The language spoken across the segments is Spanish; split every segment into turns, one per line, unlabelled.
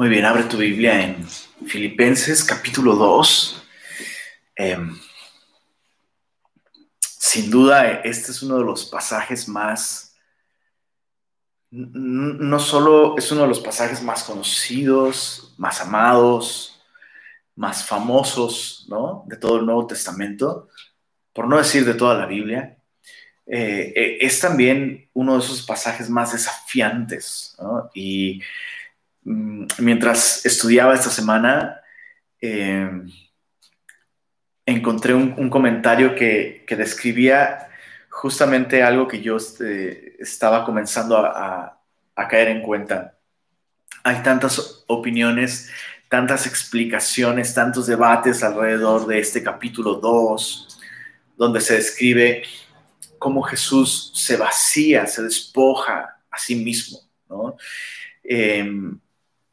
Muy bien, abre tu Biblia en Filipenses capítulo 2. Em, sin duda, este es uno de los pasajes más, no solo es uno de los pasajes más conocidos, más amados, más famosos, ¿no? De todo el Nuevo Testamento, por no decir de toda la Biblia. Eh, eh, es también uno de esos pasajes más desafiantes, ¿no? Y mientras estudiaba esta semana, eh, encontré un, comentario que, describía justamente algo que yo este, estaba comenzando a, caer en cuenta. Hay tantas opiniones, tantas explicaciones, tantos debates alrededor de este capítulo 2, donde se describe cómo Jesús se vacía, se despoja a sí mismo, ¿no? Em,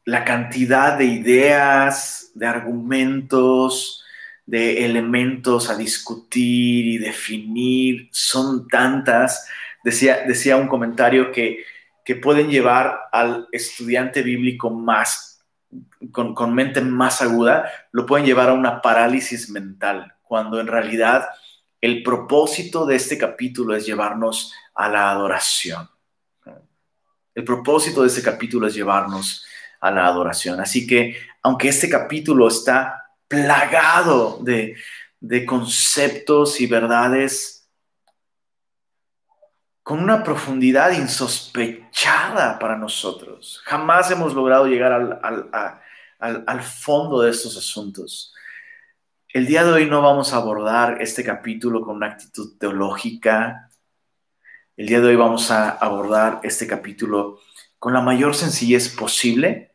la cantidad de ideas, de argumentos, de elementos a discutir y definir son tantas. Decía, decía un comentario que, que pueden llevar al estudiante bíblico más, con, con mente más aguda, lo pueden llevar a una parálisis mental, cuando en realidad el propósito de este capítulo es llevarnos a la adoración. El propósito de este capítulo es llevarnos a la adoración. Así que, aunque este capítulo está plagado de, conceptos y verdades con una profundidad insospechada para nosotros, jamás hemos logrado llegar al, al fondo de estos asuntos. El día de hoy no vamos a abordar este capítulo con una actitud teológica. El día de hoy vamos a abordar este capítulo con la mayor sencillez posible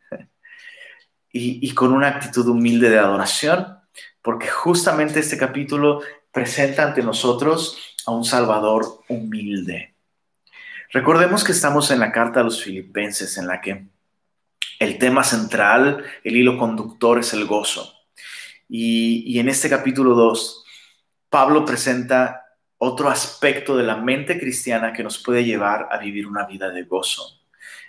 y, con una actitud humilde de adoración, porque justamente este capítulo presenta ante nosotros a un Salvador humilde. Recordemos que estamos en la carta a los filipenses, en la que el tema central, el hilo conductor es el gozo. Y, y en este capítulo 2, Pablo presenta otro aspecto de la mente cristiana que nos puede llevar a vivir una vida de gozo.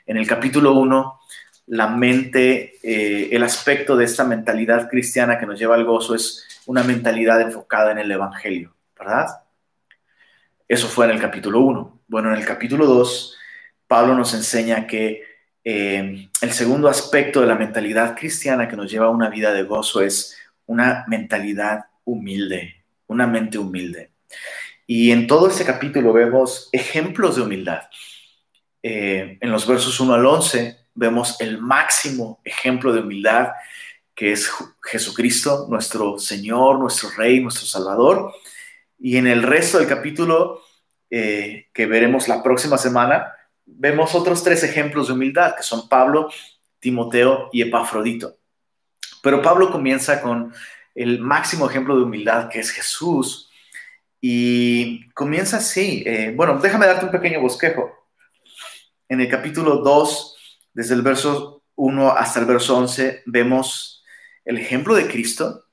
En el capítulo 1 la mente, eh, el aspecto de esta mentalidad cristiana que nos lleva al gozo es una mentalidad enfocada en el Evangelio, ¿verdad? Eso fue en el capítulo 1. Bueno, en el capítulo 2, Pablo nos enseña que eh, el segundo aspecto de la mentalidad cristiana que nos lleva a una vida de gozo es una mentalidad humilde, una mente humilde. Y en todo este capítulo vemos ejemplos de humildad. Eh, en los versos 1 al 11 vemos el máximo ejemplo de humildad que es Jesucristo, nuestro Señor, nuestro Rey, nuestro Salvador. Y en el resto del capítulo eh, que veremos la próxima semana, vemos otros tres ejemplos de humildad, que son Pablo, Timoteo y Epafrodito. Pero Pablo comienza con el máximo ejemplo de humildad, que es Jesús, y comienza así. Eh, bueno, déjame darte un pequeño bosquejo. En el capítulo 2 desde el verso 1 hasta el verso 11 vemos el ejemplo de Cristo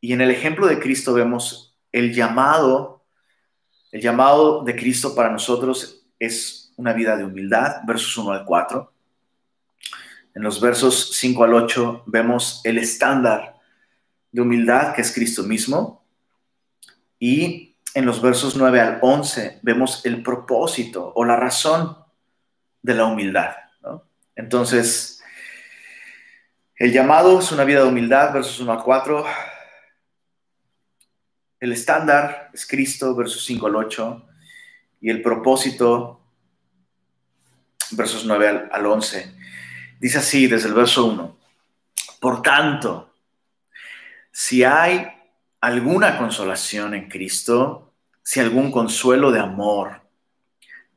y en el ejemplo de Cristo vemos el llamado, el llamado de Cristo para nosotros es una vida de humildad, versos 1 al 4. En los versos 5 al 8 vemos el estándar de humildad que es Cristo mismo. Y en los versos 9 al 11 vemos el propósito o la razón de la humildad. Entonces, el llamado es una vida de humildad, versos 1 a 4. El estándar es Cristo, versos 5 al 8. Y el propósito, versos 9 al, 11. Dice así desde el verso 1. Por tanto, si hay alguna consolación en Cristo, si algún consuelo de amor,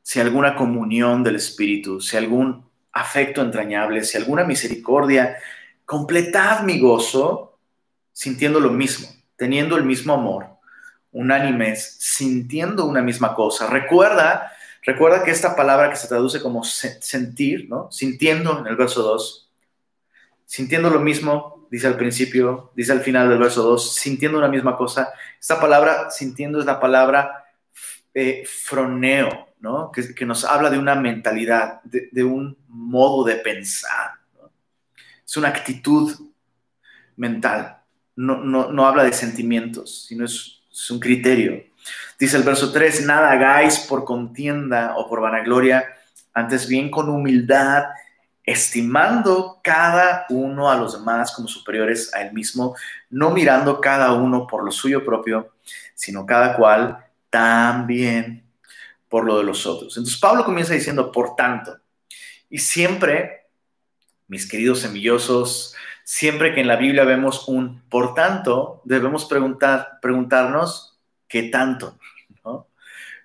si alguna comunión del Espíritu, si algún afecto entrañable, si alguna misericordia, completad mi gozo sintiendo lo mismo, teniendo el mismo amor, unánimes, sintiendo una misma cosa. Recuerda, recuerda que esta palabra que se traduce como sentir, ¿no? Sintiendo en el verso 2, sintiendo lo mismo, dice al principio, dice al final del verso 2, sintiendo una misma cosa. Esta palabra, sintiendo, es la palabra eh, froneo, que, nos habla de una mentalidad, de, un modo de pensar. es una actitud mental. No, no, habla de sentimientos, sino es, es un criterio. Dice el verso 3, nada hagáis por contienda o por vanagloria, antes bien con humildad, estimando cada uno a los demás como superiores a él mismo, no mirando cada uno por lo suyo propio, sino cada cual también por lo de los otros. Entonces Pablo comienza diciendo, por tanto, y siempre, mis queridos semillosos, siempre que en la Biblia vemos un por tanto, debemos preguntar, preguntarnos qué tanto.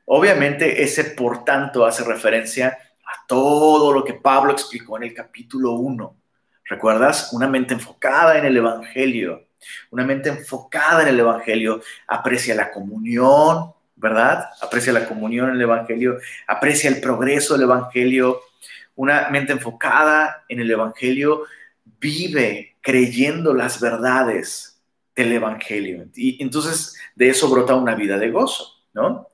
Obviamente ese por tanto hace referencia a todo lo que Pablo explicó en el capítulo 1. ¿Recuerdas? Una mente enfocada en el Evangelio. Una mente enfocada en el Evangelio aprecia la comunión, ¿verdad? Aprecia la comunión en el Evangelio, aprecia el progreso del Evangelio. Una mente enfocada en el Evangelio vive creyendo las verdades del Evangelio. Y entonces de eso brota una vida de gozo, ¿no?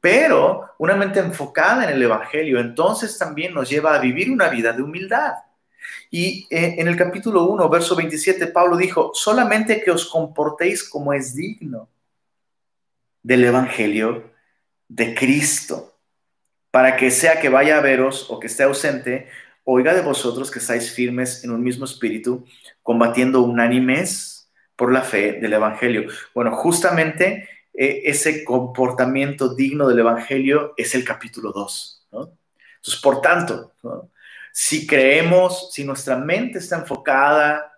Pero una mente enfocada en el Evangelio entonces también nos lleva a vivir una vida de humildad. Y eh, en el capítulo 1, verso 27, Pablo dijo, solamente que os comportéis como es digno del Evangelio de Cristo, para que sea que vaya a veros o que esté ausente, oiga de vosotros que estáis firmes en un mismo espíritu, combatiendo unánimes por la fe del Evangelio. Bueno, justamente eh, ese comportamiento digno del Evangelio es el capítulo 2. Entonces, por tanto, si creemos, si nuestra mente está enfocada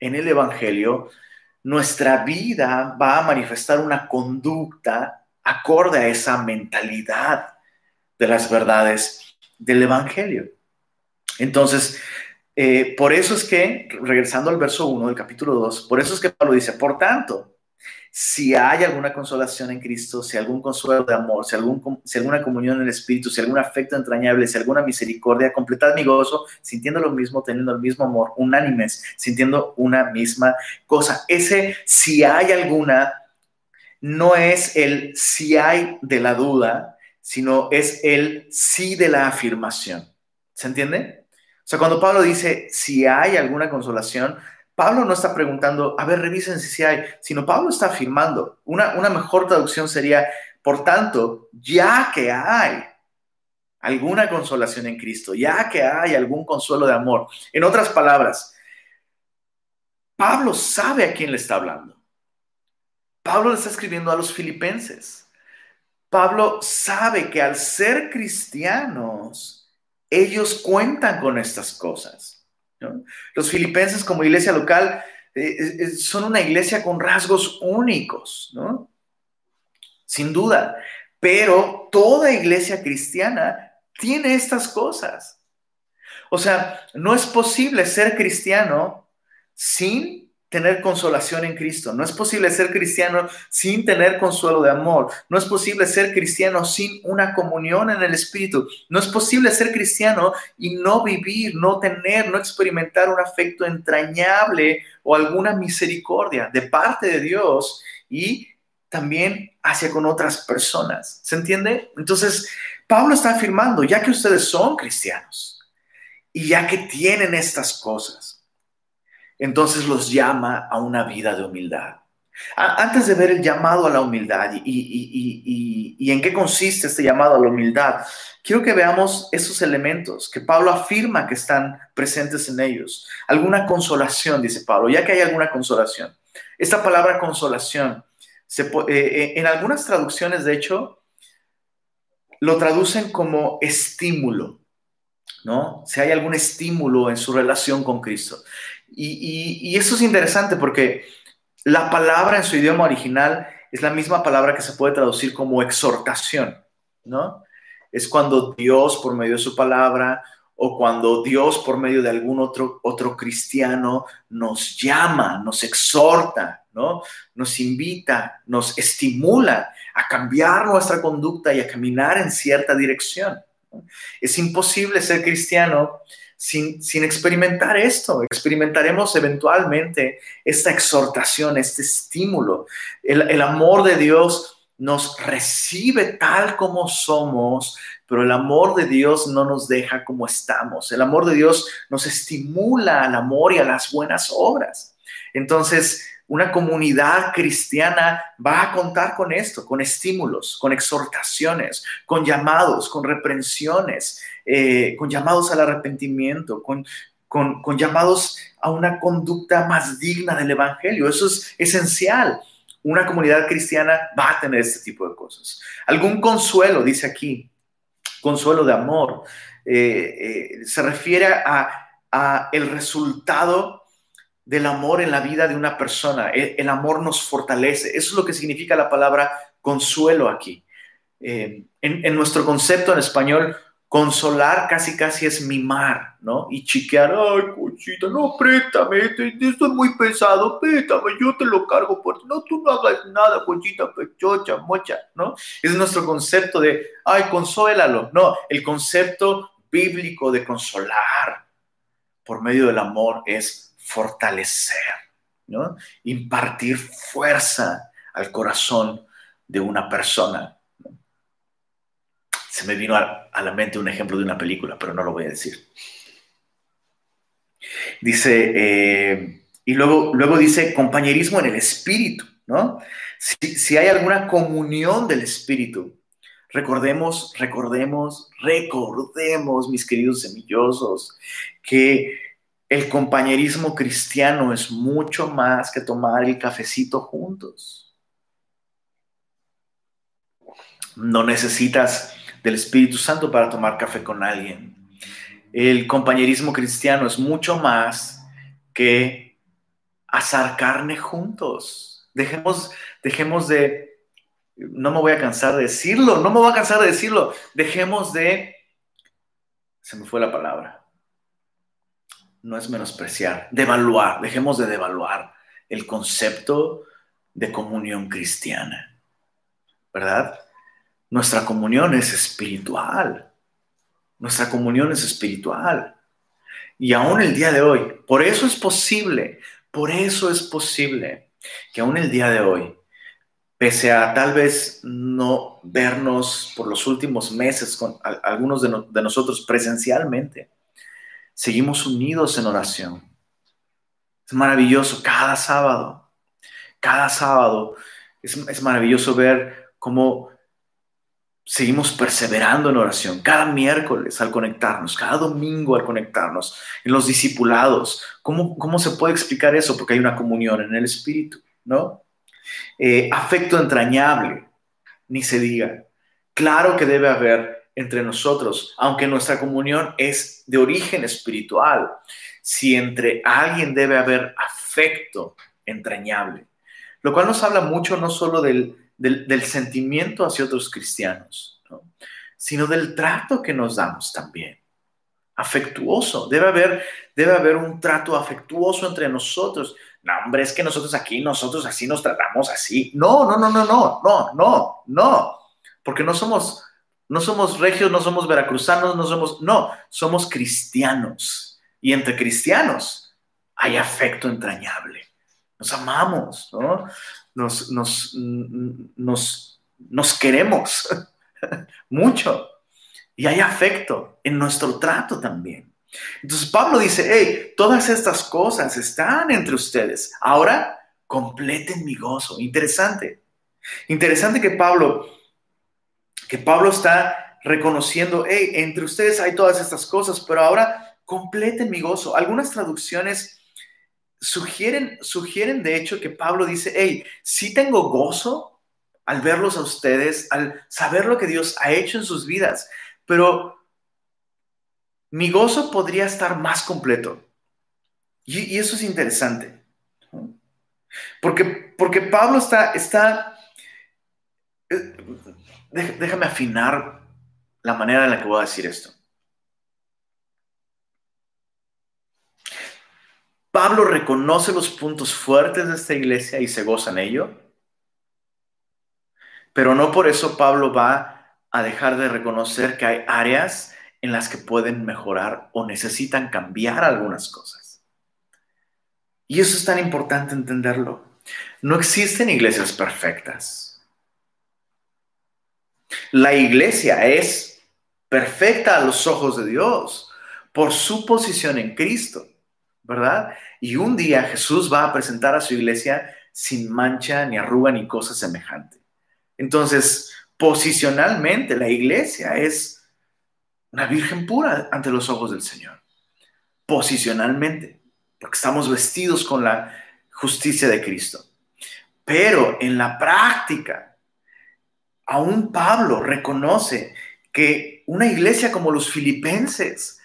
en el Evangelio, nuestra vida va a manifestar una conducta acorde a esa mentalidad de las verdades del Evangelio. Entonces, eh, por eso es que, regresando al verso 1 del capítulo 2, por eso es que Pablo dice, por tanto, si hay alguna consolación en Cristo, si algún consuelo de amor, si, algún, si alguna comunión en el Espíritu, si algún afecto entrañable, si alguna misericordia, completad mi gozo, sintiendo lo mismo, teniendo el mismo amor, unánimes, sintiendo una misma cosa. Ese si hay alguna no es el si hay de la duda, sino es el sí de la afirmación. ¿Se entiende? O sea, cuando Pablo dice si hay alguna consolación, Pablo no está preguntando, a ver, revisen si hay, sino Pablo está afirmando. Una, una mejor traducción sería, por tanto, ya que hay alguna consolación en Cristo, ya que hay algún consuelo de amor. En otras palabras, Pablo sabe a quién le está hablando. Pablo le está escribiendo a los filipenses. Pablo sabe que al ser cristianos, ellos cuentan con estas cosas. Los filipenses como iglesia local eh, son una iglesia con rasgos únicos, ¿no? Sin duda, pero toda iglesia cristiana tiene estas cosas. O sea, no es posible ser cristiano sin tener consolación en Cristo. No es posible ser cristiano sin tener consuelo de amor. No es posible ser cristiano sin una comunión en el Espíritu. No es posible ser cristiano y no vivir, no tener, no experimentar un afecto entrañable o alguna misericordia de parte de Dios y también hacia con otras personas. ¿Se entiende? Entonces, Pablo está afirmando, ya que ustedes son cristianos y ya que tienen estas cosas, entonces los llama a una vida de humildad. Antes de ver el llamado a la humildad y, en qué consiste este llamado a la humildad, quiero que veamos esos elementos que Pablo afirma que están presentes en ellos. Alguna consolación, dice Pablo, ya que hay alguna consolación. Esta palabra consolación, eh, eh, en algunas traducciones, de hecho, lo traducen como estímulo, ¿no? Si hay algún estímulo en su relación con Cristo. Y, eso es interesante porque la palabra en su idioma original es la misma palabra que se puede traducir como exhortación, ¿no? Es cuando Dios, por medio de su palabra, o cuando Dios, por medio de algún otro, otro cristiano, nos llama, nos exhorta, ¿no? Nos invita, nos estimula a cambiar nuestra conducta y a caminar en cierta dirección. Es imposible ser cristiano sin, experimentar esto. Experimentaremos eventualmente esta exhortación, este estímulo. El, amor de Dios nos recibe tal como somos, pero el amor de Dios no nos deja como estamos. El amor de Dios nos estimula al amor y a las buenas obras. Entonces, una comunidad cristiana va a contar con esto, con estímulos, con exhortaciones, con llamados, con reprensiones, eh, con llamados al arrepentimiento, con, con, con llamados a una conducta más digna del Evangelio. Eso es esencial. Una comunidad cristiana va a tener este tipo de cosas. Algún consuelo, dice aquí, consuelo de amor, eh, eh, se refiere a, a el resultado del amor en la vida de una persona. El, amor nos fortalece. Eso es lo que significa la palabra consuelo aquí. Eh, en, nuestro concepto en español, consolar casi casi es mimar, ¿no? Y chiquear, ay, cochita, no, préstame, esto es muy pesado, préstame, yo te lo cargo por No, tú no hagas nada, cochita, pechocha, mocha, ¿no? Es nuestro concepto de, ay, consuélalo. No, el concepto bíblico de consolar por medio del amor es fortalecer, ¿no? impartir fuerza al corazón de una persona. Se me vino a, la mente un ejemplo de una película, pero no lo voy a decir. Dice, eh, y luego, luego dice compañerismo en el espíritu, ¿no? Si, si hay alguna comunión del espíritu, recordemos, recordemos, recordemos, mis queridos semillosos, que el compañerismo cristiano es mucho más que tomar el cafecito juntos. No necesitas del Espíritu Santo para tomar café con alguien. El compañerismo cristiano es mucho más que asar carne juntos. Dejemos, dejemos de, no me voy a cansar de decirlo, no me voy a cansar de decirlo, dejemos de, se me fue la palabra, no es menospreciar, devaluar, dejemos de devaluar el concepto de comunión cristiana, ¿verdad? Nuestra comunión es espiritual, nuestra comunión es espiritual. Y aún el día de hoy, por eso es posible, por eso es posible que aún el día de hoy, pese a tal vez no vernos por los últimos meses con algunos de, de nosotros presencialmente, seguimos unidos en oración. Es maravilloso cada sábado, cada sábado. Es, maravilloso ver cómo seguimos perseverando en oración, cada miércoles al conectarnos, cada domingo al conectarnos, en los discipulados. ¿Cómo, cómo se puede explicar eso? Porque hay una comunión en el Espíritu, ¿no? Eh, afecto entrañable, ni se diga. Claro que debe haber entre nosotros, aunque nuestra comunión es de origen espiritual, si entre alguien debe haber afecto entrañable, lo cual nos habla mucho no solo del, sentimiento hacia otros cristianos, sino del trato que nos damos también, afectuoso. Debe haber, debe haber un trato afectuoso entre nosotros. No, hombre, es que nosotros aquí, nosotros así nos tratamos así. No, no, no, no, no, no, no, no, porque no somos no somos regios, no somos veracruzanos, no somos, no, somos cristianos. Y entre cristianos hay afecto entrañable. Nos amamos, ¿no? Nos, nos, nos, nos queremos mucho. Y hay afecto en nuestro trato también. Entonces Pablo dice, hey, todas estas cosas están entre ustedes. Ahora completen mi gozo. Interesante. Interesante que Pablo que Pablo está reconociendo, hey, entre ustedes hay todas estas cosas, pero ahora completen mi gozo. Algunas traducciones sugieren, sugieren de hecho que Pablo dice, hey, sí tengo gozo al verlos a ustedes, al saber lo que Dios ha hecho en sus vidas, pero mi gozo podría estar más completo. Y, eso es interesante. Porque, porque Pablo está, está eh, déjame afinar la manera en la que voy a decir esto. Pablo reconoce los puntos fuertes de esta iglesia y se goza en ello, pero no por eso Pablo va a dejar de reconocer que hay áreas en las que pueden mejorar o necesitan cambiar algunas cosas. Y eso es tan importante entenderlo. No existen iglesias perfectas. La iglesia es perfecta a los ojos de Dios por su posición en Cristo, ¿verdad? Y un día Jesús va a presentar a su iglesia sin mancha, ni arruga, ni cosa semejante. Entonces, posicionalmente, la iglesia es una virgen pura ante los ojos del Señor. Posicionalmente, porque estamos vestidos con la justicia de Cristo. Pero en la práctica, aún Pablo reconoce que una iglesia como los filipenses,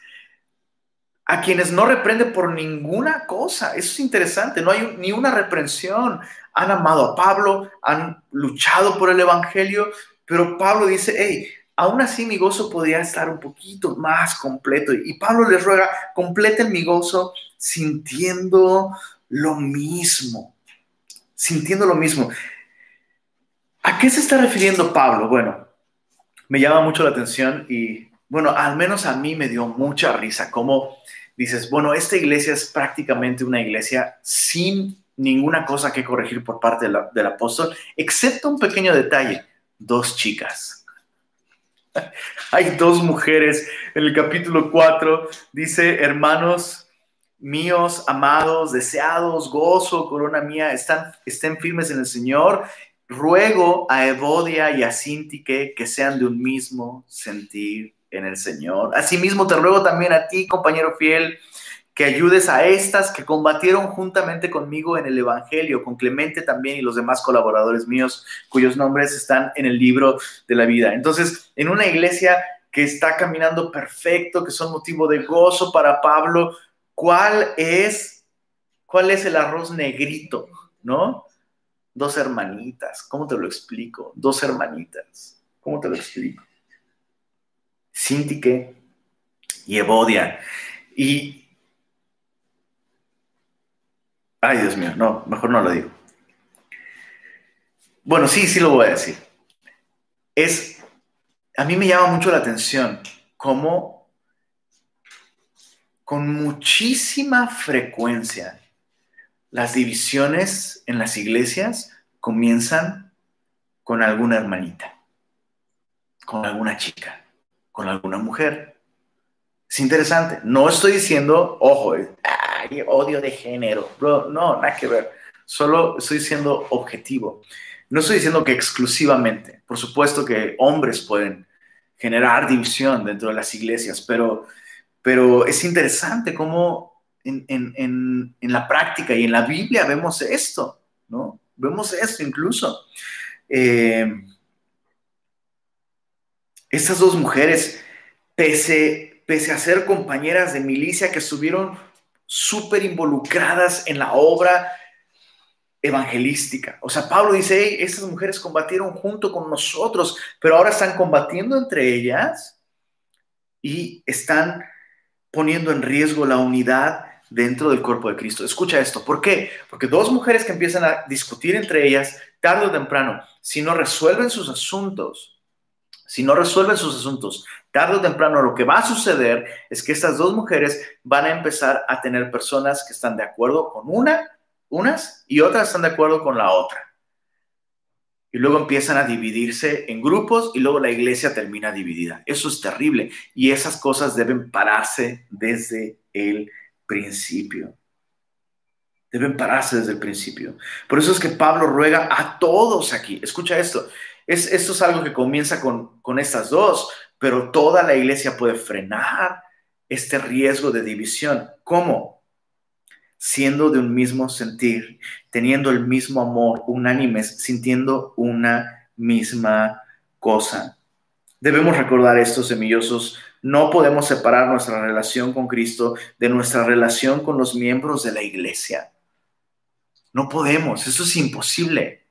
a quienes no reprende por ninguna cosa, eso es interesante, no hay ni una reprensión, han amado a Pablo, han luchado por el Evangelio, pero Pablo dice, hey, aún así mi gozo podría estar un poquito más completo. Y Pablo les ruega, completen mi gozo sintiendo lo mismo sintiendo lo mismo. ¿A qué se está refiriendo Pablo? Bueno, me llama mucho la atención y, bueno, al menos a mí me dio mucha risa. Como dices, bueno, esta iglesia es prácticamente una iglesia sin ninguna cosa que corregir por parte del apóstol, excepto un pequeño detalle, dos chicas. Hay dos mujeres. En el capítulo 4 dice, hermanos, míos, amados, deseados, gozo, corona mía, están, estén firmes en el Señor. Ruego a Evodia y a Sintique que sean de un mismo sentir en el Señor. Asimismo, te ruego también a ti, compañero fiel, que ayudes a estas que combatieron juntamente conmigo en el Evangelio, con Clemente también y los demás colaboradores míos, cuyos nombres están en el libro de la vida. Entonces, en una iglesia que está caminando perfecto, que son motivo de gozo para Pablo, ¿Cuál es, cuál es el arroz negrito? ¿No? Dos hermanitas. ¿Cómo te lo explico? Dos hermanitas. ¿Cómo te lo explico? Sintique y Evodia. Y. Ay, Dios mío, no, mejor no lo digo. Bueno, sí, sí lo voy a decir. Es. A mí me llama mucho la atención cómo con muchísima frecuencia las divisiones en las iglesias comienzan con alguna hermanita, con alguna chica, con alguna mujer. Es interesante. No estoy diciendo, ojo, ay, odio de género. Bro, no, nada que ver. Solo estoy siendo objetivo. No estoy diciendo que exclusivamente. Por supuesto que hombres pueden generar división dentro de las iglesias, pero pero es interesante cómo en, la práctica y en la Biblia vemos esto, ¿no? Vemos esto incluso. Eh, estas dos mujeres, pese, pese a ser compañeras de milicia que estuvieron súper involucradas en la obra evangelística. O sea, Pablo dice, hey, estas mujeres combatieron junto con nosotros, pero ahora están combatiendo entre ellas y están poniendo en riesgo la unidad dentro del cuerpo de Cristo. Escucha esto, ¿por qué? Porque dos mujeres que empiezan a discutir entre ellas, tarde o temprano, si no resuelven sus asuntos, si no resuelven sus asuntos, tarde o temprano lo que va a suceder es que estas dos mujeres van a empezar a tener personas que están de acuerdo con una, unas, y otras están de acuerdo con la otra y luego empiezan a dividirse en grupos y luego la iglesia termina dividida. Eso es terrible y esas cosas deben pararse desde el principio. Deben pararse desde el principio. Por eso es que Pablo ruega a todos aquí. Escucha esto. Es, esto es algo que comienza con, con estas dos, pero toda la iglesia puede frenar este riesgo de división. ¿Cómo? siendo de un mismo sentir, teniendo el mismo amor, unánimes, sintiendo una misma cosa. Debemos recordar esto, semillosos. No podemos separar nuestra relación con Cristo de nuestra relación con los miembros de la iglesia. No podemos, eso es imposible.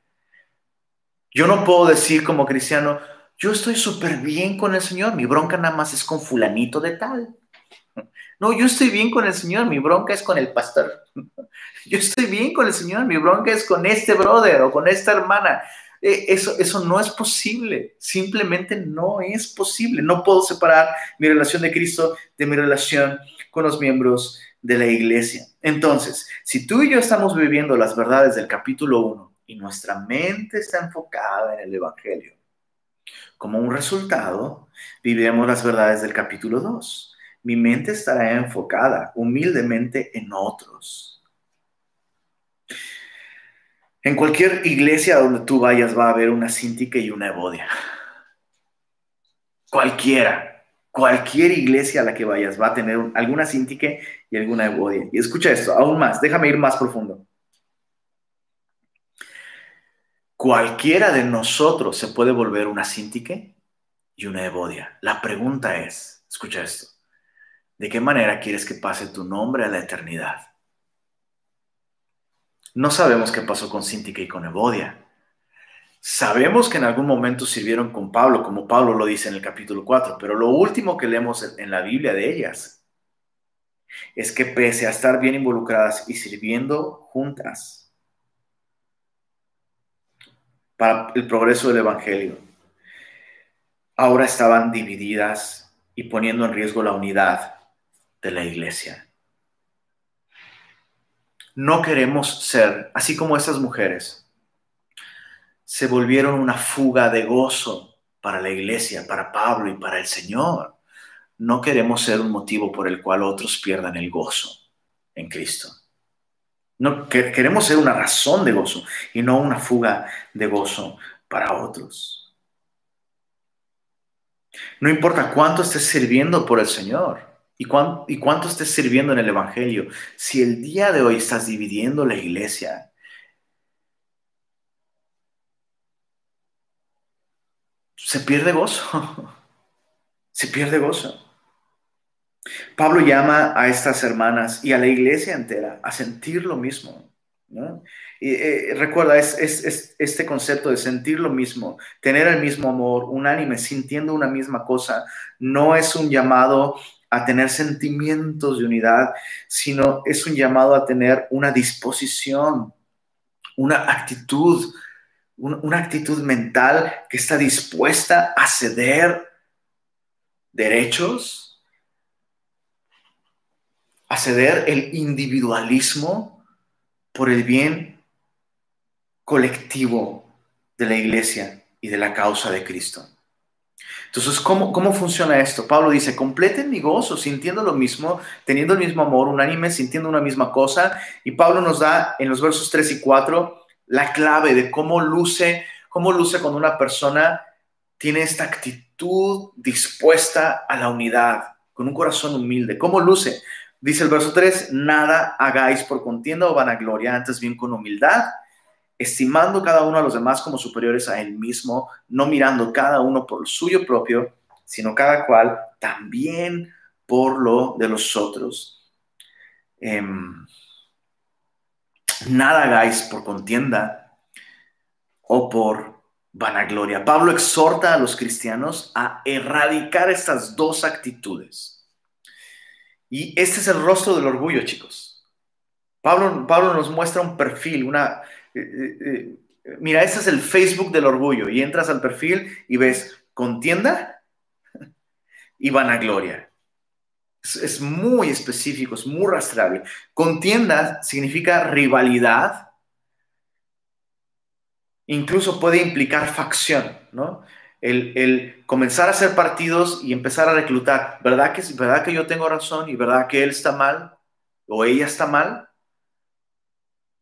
Yo no puedo decir como cristiano, yo estoy súper bien con el Señor, mi bronca nada más es con fulanito de tal. No, yo estoy bien con el Señor, mi bronca es con el pastor. Yo estoy bien con el Señor, mi bronca es con este brother o con esta hermana. Eh, eso, eso no es posible, simplemente no es posible. No puedo separar mi relación de Cristo de mi relación con los miembros de la iglesia. Entonces, si tú y yo estamos viviendo las verdades del capítulo 1 y nuestra mente está enfocada en el Evangelio, Como un resultado, viviremos las verdades del capítulo 2. Mi mente estará enfocada humildemente en otros. En cualquier iglesia donde tú vayas va a haber una síntica y una evodia. Cualquiera, cualquier iglesia a la que vayas va a tener alguna síntique y alguna evodia. Y escucha esto, aún más, déjame ir más profundo. Cualquiera de nosotros se puede volver una síntique y una evodia. La pregunta es, escucha esto, ¿de qué manera quieres que pase tu nombre a la eternidad? No sabemos qué pasó con Síntica y con Evodia. Sabemos que en algún momento sirvieron con Pablo, como Pablo lo dice en el capítulo 4, pero lo último que leemos en la Biblia de ellas es que pese a estar bien involucradas y sirviendo juntas, para el progreso del Evangelio. Ahora estaban divididas y poniendo en riesgo la unidad de la iglesia. No queremos ser, así como estas mujeres, se volvieron una fuga de gozo para la iglesia, para Pablo y para el Señor. No queremos ser un motivo por el cual otros pierdan el gozo en Cristo. No, queremos ser una razón de gozo y no una fuga de gozo para otros. No importa cuánto estés sirviendo por el Señor y, cuánto estés sirviendo en el Evangelio, si el día de hoy estás dividiendo la iglesia, se pierde gozo. Se pierde gozo. Pablo llama a estas hermanas y a la iglesia entera a sentir lo mismo. Y, eh, recuerda, es, este concepto de sentir lo mismo, tener el mismo amor, unánime, sintiendo una misma cosa, no es un llamado a tener sentimientos de unidad, sino es un llamado a tener una disposición, una actitud, una actitud mental que está dispuesta a ceder derechos, a ceder el individualismo por el bien colectivo de la iglesia y de la causa de Cristo. Entonces, ¿cómo, ¿cómo funciona esto? Pablo dice, completen mi gozo, sintiendo lo mismo, teniendo el mismo amor, unánime, sintiendo una misma cosa. Y Pablo nos da en los versos 3 y 4 la clave de cómo luce, cómo luce cuando una persona tiene esta actitud dispuesta a la unidad, con un corazón humilde. ¿Cómo luce? Dice el verso 3, nada hagáis por contienda o vanagloria, antes bien con humildad, estimando cada uno a los demás como superiores a él mismo, no mirando cada uno por suyo propio, sino cada cual también por lo de los otros. Em, nada hagáis por contienda o por vanagloria. Pablo exhorta a los cristianos a erradicar estas dos actitudes y este es el rostro del orgullo, chicos. Pablo, Pablo nos muestra un perfil, una... Eh, eh, eh, mira, este es el Facebook del orgullo y entras al perfil y ves contienda y vanagloria. Es, es muy específico, es muy rastreable. Contienda significa rivalidad, incluso puede implicar facción, ¿no? el, comenzar a hacer partidos y empezar a reclutar. ¿Verdad que, ¿Verdad que yo tengo razón y verdad que él está mal o ella está mal?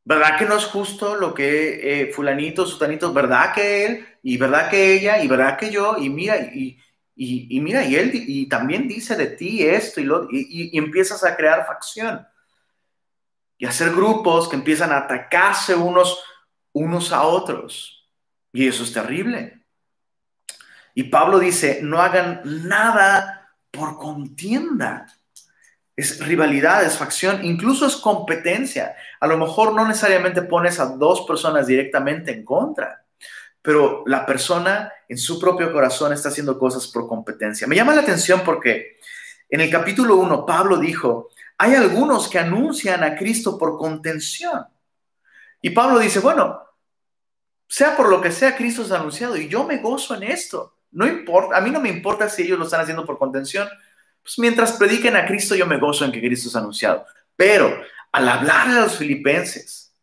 ¿Verdad que no es justo lo que eh, fulanito, sutanito, verdad que él y verdad que ella y verdad que yo y mira y, mira y él y también dice de ti esto y, lo, y, y empiezas a crear facción. Y hacer grupos que empiezan a atacarse unos, unos a otros. Y eso es terrible. Y Pablo dice, no hagan nada por contienda. Es rivalidad, es facción, incluso es competencia. A lo mejor no necesariamente pones a dos personas directamente en contra, pero la persona en su propio corazón está haciendo cosas por competencia. Me llama la atención porque en el capítulo 1 Pablo dijo, hay algunos que anuncian a Cristo por contención. Y Pablo dice, bueno, sea por lo que sea, Cristo es anunciado y yo me gozo en esto. No importa, a mí no me importa si ellos lo están haciendo por contención. Pues mientras prediquen a Cristo, yo me gozo en que Cristo es anunciado. Pero al hablar a los filipenses,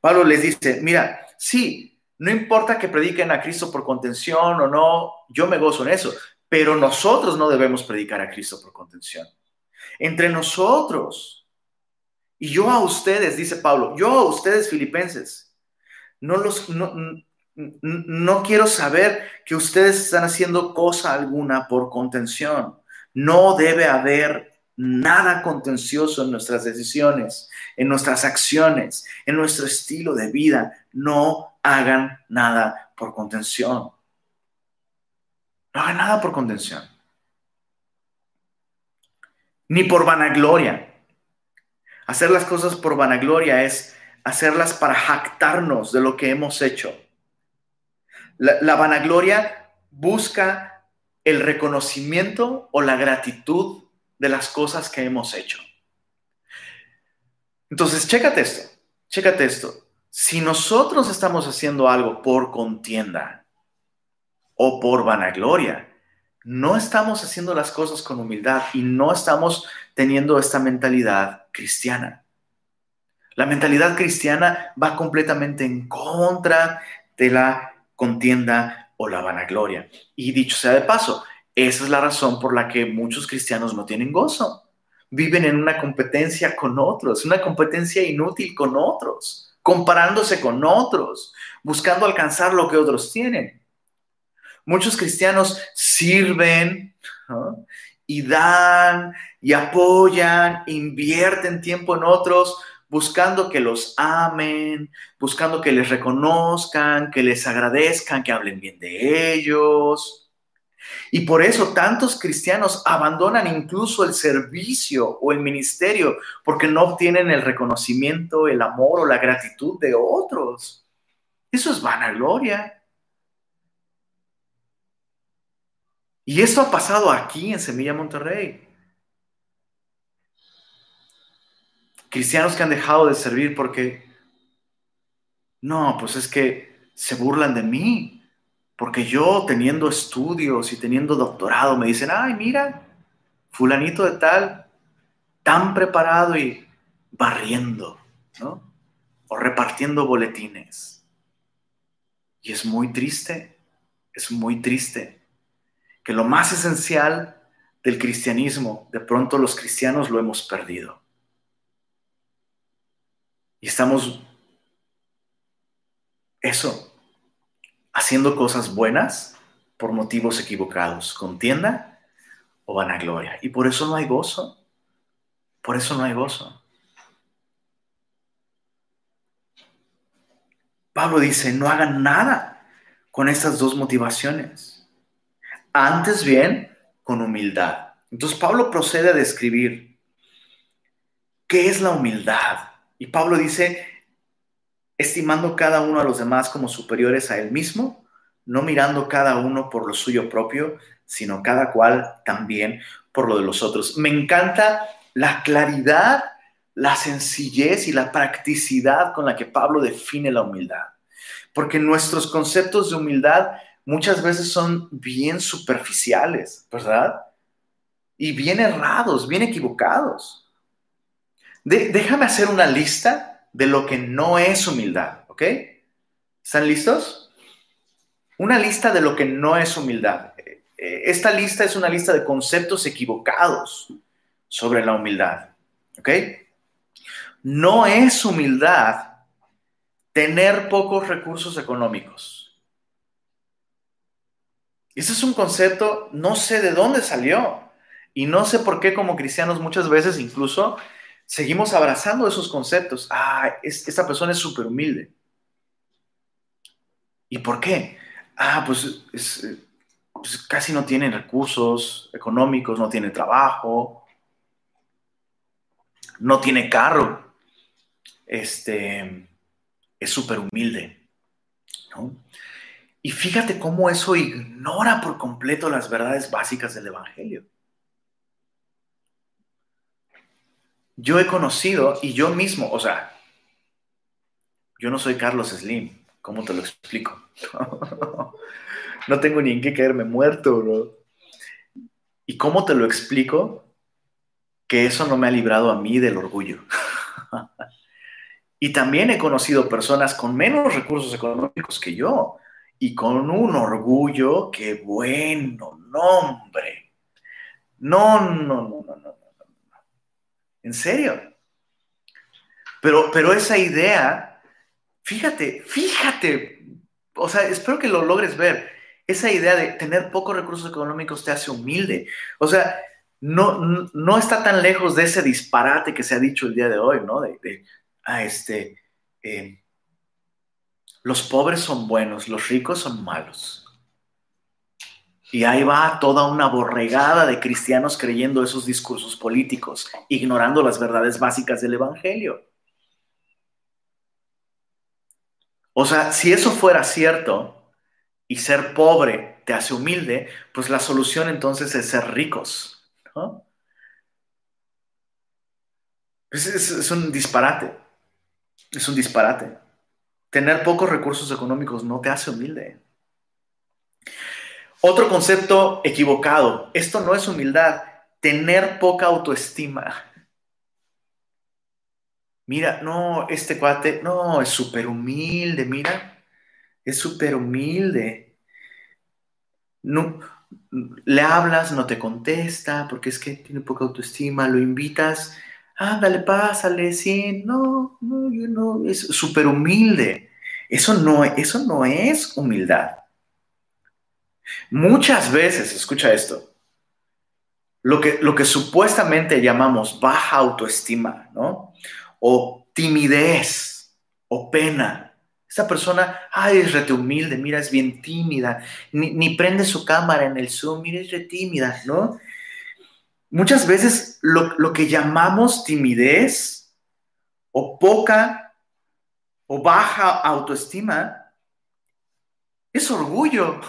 Pablo les dice, mira, sí, No importa que prediquen a Cristo por contención o no, yo me gozo en eso, pero nosotros no debemos predicar a Cristo por contención. Entre nosotros. Y yo a ustedes, dice Pablo, yo a ustedes filipenses, no los no, no quiero saber que ustedes están haciendo cosa alguna por contención. No debe haber nada contencioso en nuestras decisiones, en nuestras acciones, en nuestro estilo de vida. No hagan nada por contención. No hagan nada por contención. Ni por vanagloria. Hacer las cosas por vanagloria es hacerlas para jactarnos de lo que hemos hecho la, vanagloria busca el reconocimiento o la gratitud de las cosas que hemos hecho. Entonces, chécate esto, chécate esto. Si nosotros estamos haciendo algo por contienda o por vanagloria, no estamos haciendo las cosas con humildad y no estamos teniendo esta mentalidad cristiana. La mentalidad cristiana va completamente en contra de la contienda o la vanagloria. Y dicho sea de paso, esa es la razón por la que muchos cristianos no tienen gozo. Viven en una competencia con otros, una competencia inútil con otros, comparándose con otros, buscando alcanzar lo que otros tienen. Muchos cristianos sirven y dan y apoyan, invierten tiempo en otros, buscando que los amen, buscando que les reconozcan, que les agradezcan, que hablen bien de ellos. Y por eso tantos cristianos abandonan incluso el servicio o el ministerio porque no obtienen el reconocimiento, el amor o la gratitud de otros. Eso es vanagloria. Y esto ha pasado aquí en Semilla Monterrey. Cristianos que han dejado de servir porque, no, pues es que se burlan de mí, porque yo teniendo estudios y teniendo doctorado me dicen, ay, mira, fulanito de tal, tan preparado y barriendo, ¿no? O repartiendo boletines. Y es muy triste, es muy triste que lo más esencial del cristianismo, de pronto los cristianos lo hemos perdido. Y estamos, eso, haciendo cosas buenas por motivos equivocados, contienda o vanagloria. Y por eso no hay gozo. Por eso no hay gozo. Pablo dice, no hagan nada con estas dos motivaciones. Antes bien, con humildad. Entonces Pablo procede a describir qué es la humildad. Y Pablo dice, estimando cada uno a los demás como superiores a él mismo, no mirando cada uno por lo suyo propio, sino cada cual también por lo de los otros. Me encanta la claridad, la sencillez y la practicidad con la que Pablo define la humildad. Porque nuestros conceptos de humildad muchas veces son bien superficiales, ¿verdad? Y bien errados, bien equivocados déjame hacer una lista de lo que no es humildad, ¿ok? ¿Están listos? Una lista de lo que no es humildad. Eh, esta lista es una lista de conceptos equivocados sobre la humildad, ¿ok? No es humildad tener pocos recursos económicos. Ese es un concepto, no sé de dónde salió y no sé por qué como cristianos muchas veces incluso seguimos abrazando esos conceptos. Ah, esta persona es súper humilde. ¿Y por qué? Ah, pues, pues, casi no tiene recursos económicos, no tiene trabajo, no tiene carro. Este es súper humilde. Y fíjate cómo eso ignora por completo las verdades básicas del Evangelio. Yo he conocido y yo mismo, o sea, yo no soy Carlos Slim, ¿cómo te lo explico? no tengo ni en qué caerme muerto, bro. ¿Y cómo te lo explico? Que eso no me ha librado a mí del orgullo. Y también he conocido personas con menos recursos económicos que yo y con un orgullo que bueno, nombre. No, no, no, no, no, no. En serio. Pero, pero esa idea, fíjate, fíjate, o sea, espero que lo logres ver. Esa idea de tener pocos recursos económicos te hace humilde. O sea, no, no, está tan lejos de ese disparate que se ha dicho el día de hoy, ¿no? De, ah, este, eh, los pobres son buenos, los ricos son malos. Y ahí va toda una borregada de cristianos creyendo esos discursos políticos, ignorando las verdades básicas del Evangelio. O sea, si eso fuera cierto y ser pobre te hace humilde, pues la solución entonces es ser ricos. ¿no? Es, un disparate. Es un disparate. Tener pocos recursos económicos no te hace humilde. Otro concepto equivocado. Esto no es humildad. Tener poca autoestima. Mira, no, este cuate, no, es súper humilde, mira, es súper humilde. No, le hablas, no te contesta, porque es que tiene poca autoestima, lo invitas, ándale, pásale, sí, no, no, yo no, es súper humilde. Eso no, eso no es humildad. Muchas veces, escucha esto, lo que, lo que supuestamente llamamos baja autoestima, ¿no? o timidez o pena. Esa persona, ay, es rete humilde, mira, es bien tímida, ni, prende su cámara en el Zoom, mira, es re tímida, ¿no? Muchas veces lo, lo que llamamos timidez o poca o baja autoestima es orgullo.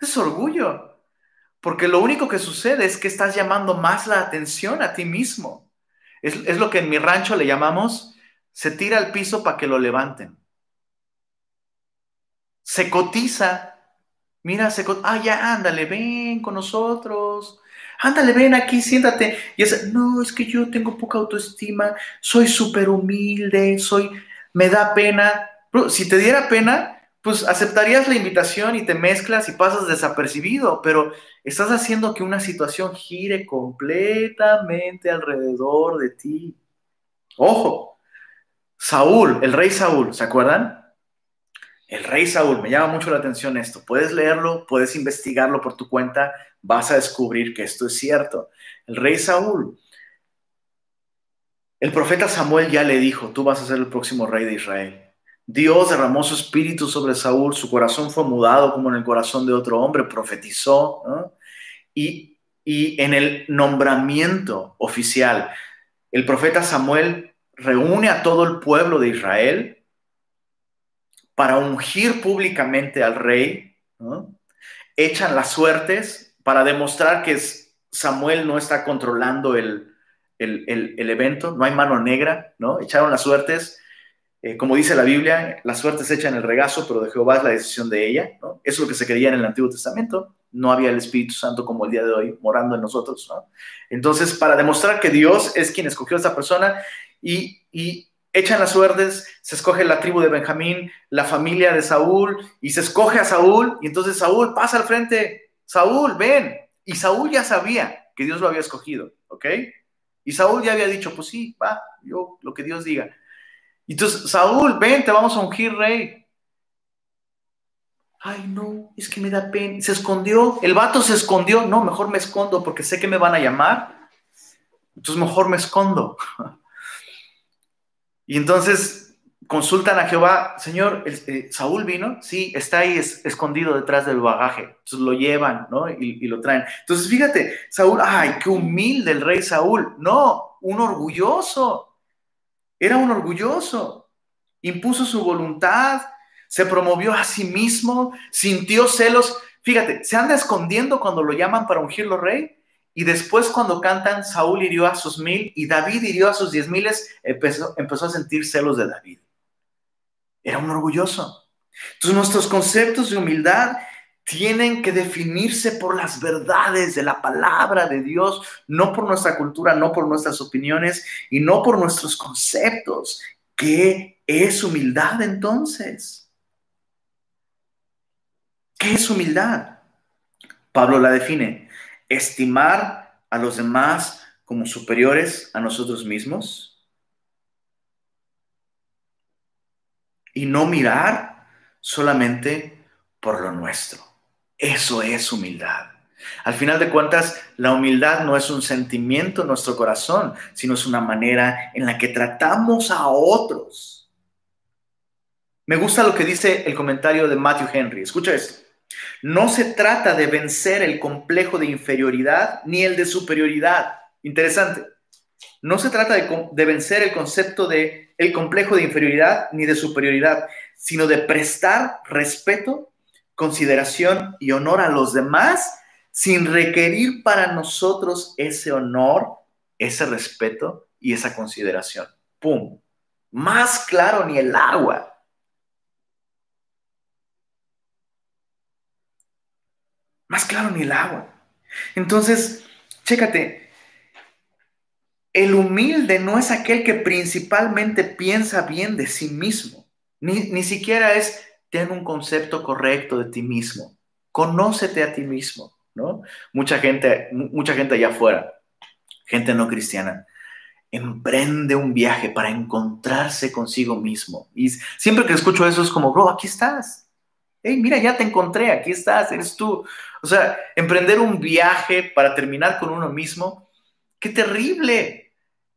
Es orgullo. Porque lo único que sucede es que estás llamando más la atención a ti mismo. Es, lo que en mi rancho le llamamos, se tira al piso para que lo levanten. Se cotiza. Mira, se cotiza. Ah, ya, ándale, ven con nosotros. Ándale, ven aquí, siéntate. Y es, no, es que yo tengo poca autoestima, soy súper humilde, soy, me da pena. si te diera pena, pues aceptarías la invitación y te mezclas y pasas desapercibido, pero estás haciendo que una situación gire completamente alrededor de ti. Ojo, Saúl, el rey Saúl, ¿se acuerdan? El rey Saúl, me llama mucho la atención esto. Puedes leerlo, puedes investigarlo por tu cuenta, vas a descubrir que esto es cierto. El rey Saúl, el profeta Samuel ya le dijo, tú vas a ser el próximo rey de Israel. Dios derramó su espíritu sobre Saúl, su corazón fue mudado como en el corazón de otro hombre, profetizó, y, en el nombramiento oficial, el profeta Samuel reúne a todo el pueblo de Israel para ungir públicamente al rey, echan las suertes para demostrar que Samuel no está controlando el, el, evento, no hay mano negra, ¿no? Echaron las suertes, eh, como dice la Biblia, la suerte se echa en el regazo, pero de Jehová es la decisión de ella. Eso es lo que se creía en el Antiguo Testamento. No había el Espíritu Santo como el día de hoy morando en nosotros. Entonces, para demostrar que Dios es quien escogió a esta persona y, y echan las suertes, se escoge la tribu de Benjamín, la familia de Saúl, y se escoge a Saúl, y entonces Saúl pasa al frente, Saúl, ven, y Saúl ya sabía que Dios lo había escogido, ¿ok? Y Saúl ya había dicho, pues sí, va, yo lo que Dios diga. Y entonces, Saúl, ven, te vamos a ungir rey. Ay, no, es que me da pena. Se escondió, el vato se escondió. No, mejor me escondo porque sé que me van a llamar. Entonces, mejor me escondo. Y entonces consultan a Jehová, Señor, eh, Saúl vino, sí, está ahí escondido detrás del bagaje. Entonces lo llevan, ¿no? Y, lo traen. Entonces, fíjate, Saúl, ay, qué humilde el rey Saúl. No, un orgulloso. Era un orgulloso, impuso su voluntad, se promovió a sí mismo, sintió celos. Fíjate, se anda escondiendo cuando lo llaman para ungirlo rey. Y después cuando cantan, Saúl hirió a sus mil y David hirió a sus diez miles, empezó, a sentir celos de David. Era un orgulloso. Entonces nuestros conceptos de humildad tienen que definirse por las verdades de la palabra de Dios, no por nuestra cultura, no por nuestras opiniones y no por nuestros conceptos. ¿Qué es humildad entonces? ¿Qué es humildad? Pablo la define. Estimar a los demás como superiores a nosotros mismos. Y no mirar solamente por lo nuestro. Eso es humildad. Al final de cuentas, la humildad no es un sentimiento en nuestro corazón, sino es una manera en la que tratamos a otros. Me gusta lo que dice el comentario de Matthew Henry. Escucha esto. No se trata de vencer el complejo de inferioridad ni el de superioridad. Interesante. No se trata de, vencer el concepto de el complejo de inferioridad ni de superioridad, sino de prestar respeto, consideración y honor a los demás sin requerir para nosotros ese honor, ese respeto y esa consideración. ¡Pum! Más claro ni el agua. Más claro ni el agua. Entonces, chécate, el humilde no es aquel que principalmente piensa bien de sí mismo, ni, ni siquiera es ten un concepto correcto de ti mismo, conócete a ti mismo. ¿no? Mucha gente, mucha gente allá afuera, gente no cristiana, emprende un viaje para encontrarse consigo mismo. Y siempre que escucho eso es como, bro, aquí estás. Hey, mira, ya te encontré, aquí estás, eres tú. O sea, emprender un viaje para terminar con uno mismo, qué terrible.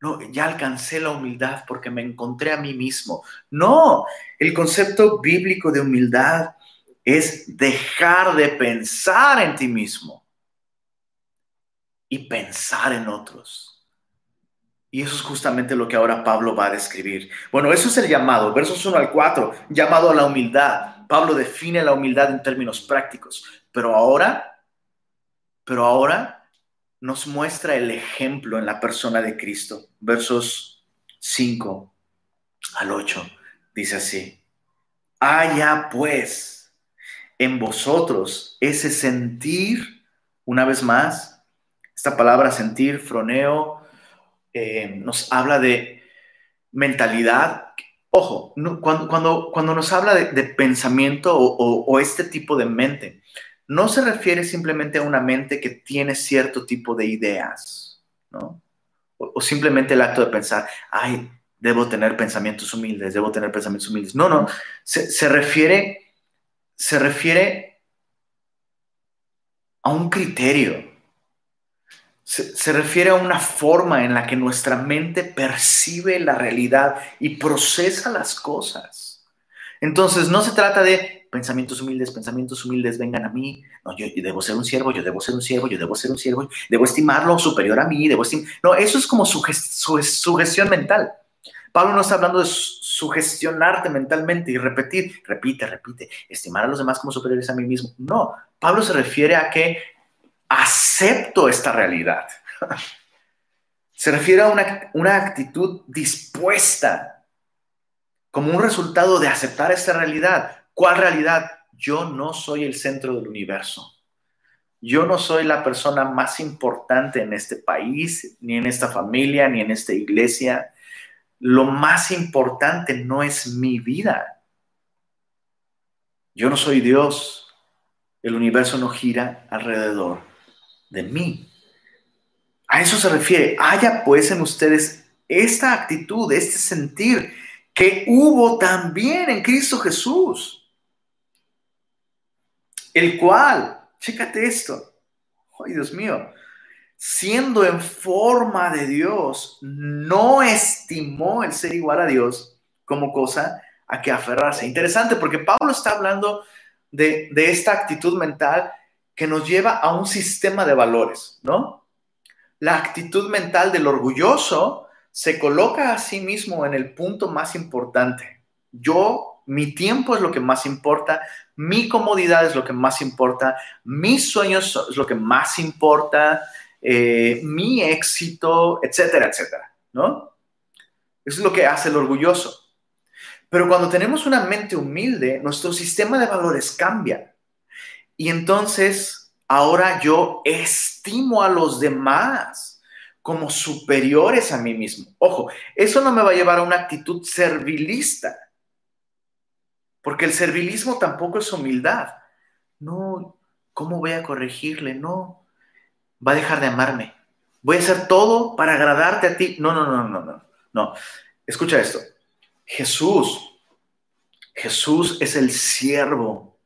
No, ya alcancé la humildad porque me encontré a mí mismo. No, el concepto bíblico de humildad es dejar de pensar en ti mismo y pensar en otros. Y eso es justamente lo que ahora Pablo va a describir. Bueno, eso es el llamado, versos 1 al 4, llamado a la humildad. Pablo define la humildad en términos prácticos, pero ahora, pero ahora nos muestra el ejemplo en la persona de Cristo. Versos 5 al 8, dice así, haya pues en vosotros ese sentir, una vez más, esta palabra sentir, froneo, eh, nos habla de mentalidad. Ojo, cuando, cuando, cuando, nos habla de, pensamiento o, este tipo de mente, no se refiere simplemente a una mente que tiene cierto tipo de ideas, ¿no? O, simplemente el acto de pensar, ay, debo tener pensamientos humildes, debo tener pensamientos humildes. No, no, se, se refiere se refiere a un criterio, se, refiere a una forma en la que nuestra mente percibe la realidad y procesa las cosas. Entonces, no se trata de pensamientos humildes, pensamientos humildes vengan a mí. Yo, debo ser un siervo, yo debo ser un siervo, yo debo ser un siervo, debo estimarlo superior a mí, debo No, eso es como su, sugestión mental. Pablo no está hablando de sugestionarte mentalmente y repetir, repite, repite, estimar a los demás como superiores a mí mismo. No, Pablo se refiere a que acepto esta realidad. se refiere a una, una actitud dispuesta como un resultado de aceptar esta realidad. ¿Cuál realidad? Yo no soy el centro del universo. Yo no soy la persona más importante en este país, ni en esta familia, ni en esta iglesia lo más importante no es mi vida. Yo no soy Dios. El universo no gira alrededor de mí. A eso se refiere. Haya pues en ustedes esta actitud, este sentir que hubo también en Cristo Jesús. El cual, chécate esto. Ay, Dios mío siendo en forma de Dios, no estimó el ser igual a Dios como cosa a que aferrarse. Interesante porque Pablo está hablando de, esta actitud mental que nos lleva a un sistema de valores, ¿no? La actitud mental del orgulloso se coloca a sí mismo en el punto más importante. Yo, mi tiempo es lo que más importa, mi comodidad es lo que más importa, mis sueños es lo que más importa, eh, mi éxito, etcétera, etcétera, ¿no? Eso es lo que hace el orgulloso. Pero cuando tenemos una mente humilde, nuestro sistema de valores cambia. Y entonces, ahora yo estimo a los demás como superiores a mí mismo. Ojo, eso no me va a llevar a una actitud servilista, porque el servilismo tampoco es humildad. No, ¿cómo voy a corregirle? No, va a dejar de amarme. Voy a hacer todo para agradarte a ti. No, no, no, no, no. No. Escucha esto. Jesús, Jesús es el siervo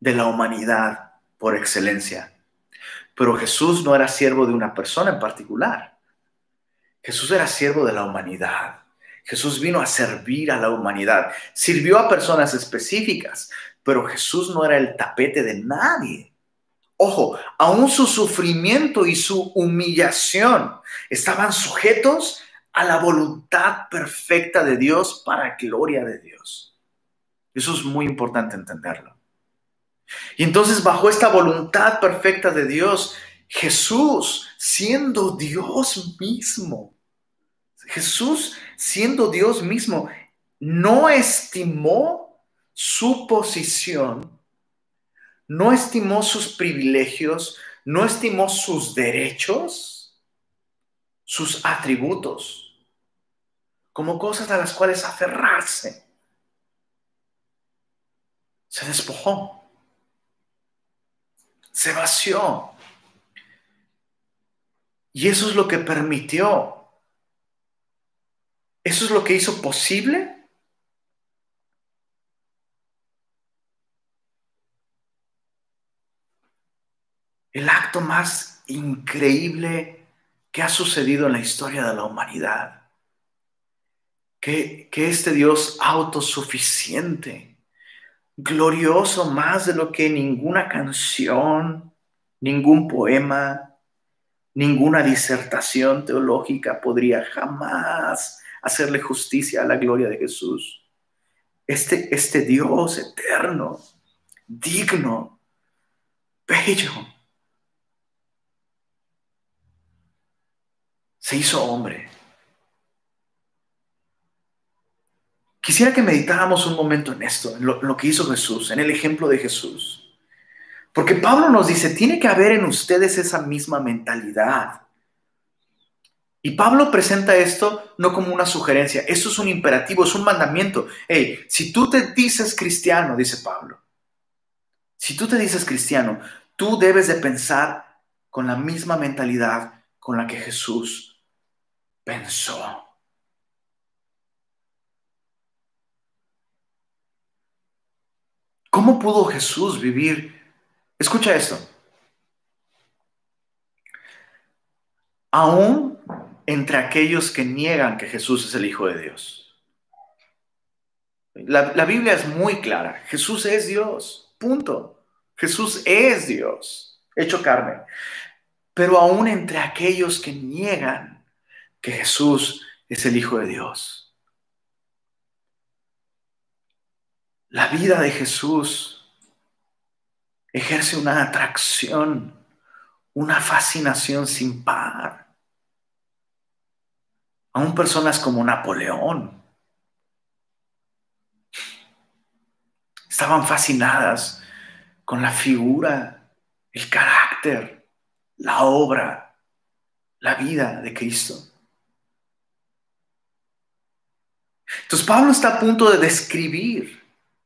de la humanidad por excelencia. Pero Jesús no era siervo de una persona en particular. Jesús era siervo de la humanidad. Jesús vino a servir a la humanidad. Sirvió a personas específicas, pero Jesús no era el tapete de nadie. Ojo, aún su sufrimiento y su humillación estaban sujetos a la voluntad perfecta de Dios para gloria de Dios. Eso es muy importante entenderlo. Y entonces bajo esta voluntad perfecta de Dios, Jesús, siendo Dios mismo, Jesús, siendo Dios mismo, no estimó su posición, no estimó sus privilegios, no estimó sus derechos, sus atributos, como cosas a las cuales aferrarse. Se despojó se vació. Y eso es lo que permitió. Eso es lo que hizo posible el acto más increíble que ha sucedido en la historia de la humanidad. Que, este Dios autosuficiente glorioso más de lo que ninguna canción, ningún poema, ninguna disertación teológica podría jamás hacerle justicia a la gloria de Jesús. Este, este Dios eterno, digno, bello, se hizo hombre Quisiera que meditáramos un momento en esto, en lo, que hizo Jesús, en el ejemplo de Jesús. Porque Pablo nos dice, tiene que haber en ustedes esa misma mentalidad. Y Pablo presenta esto no como una sugerencia, eso es un imperativo, es un mandamiento. Hey, si tú te dices cristiano, dice Pablo, si tú te dices cristiano, tú debes de pensar con la misma mentalidad con la que Jesús pensó. ¿Cómo pudo Jesús vivir? Escucha esto. Aún entre aquellos que niegan que Jesús es el Hijo de Dios. La, Biblia es muy clara. Jesús es Dios. Punto. Jesús es Dios, hecho carne. Pero aún entre aquellos que niegan que Jesús es el Hijo de Dios. La vida de Jesús ejerce una atracción, una fascinación sin par. Aún personas como Napoleón estaban fascinadas con la figura, el carácter, la obra, la vida de Cristo. Entonces Pablo está a punto de describir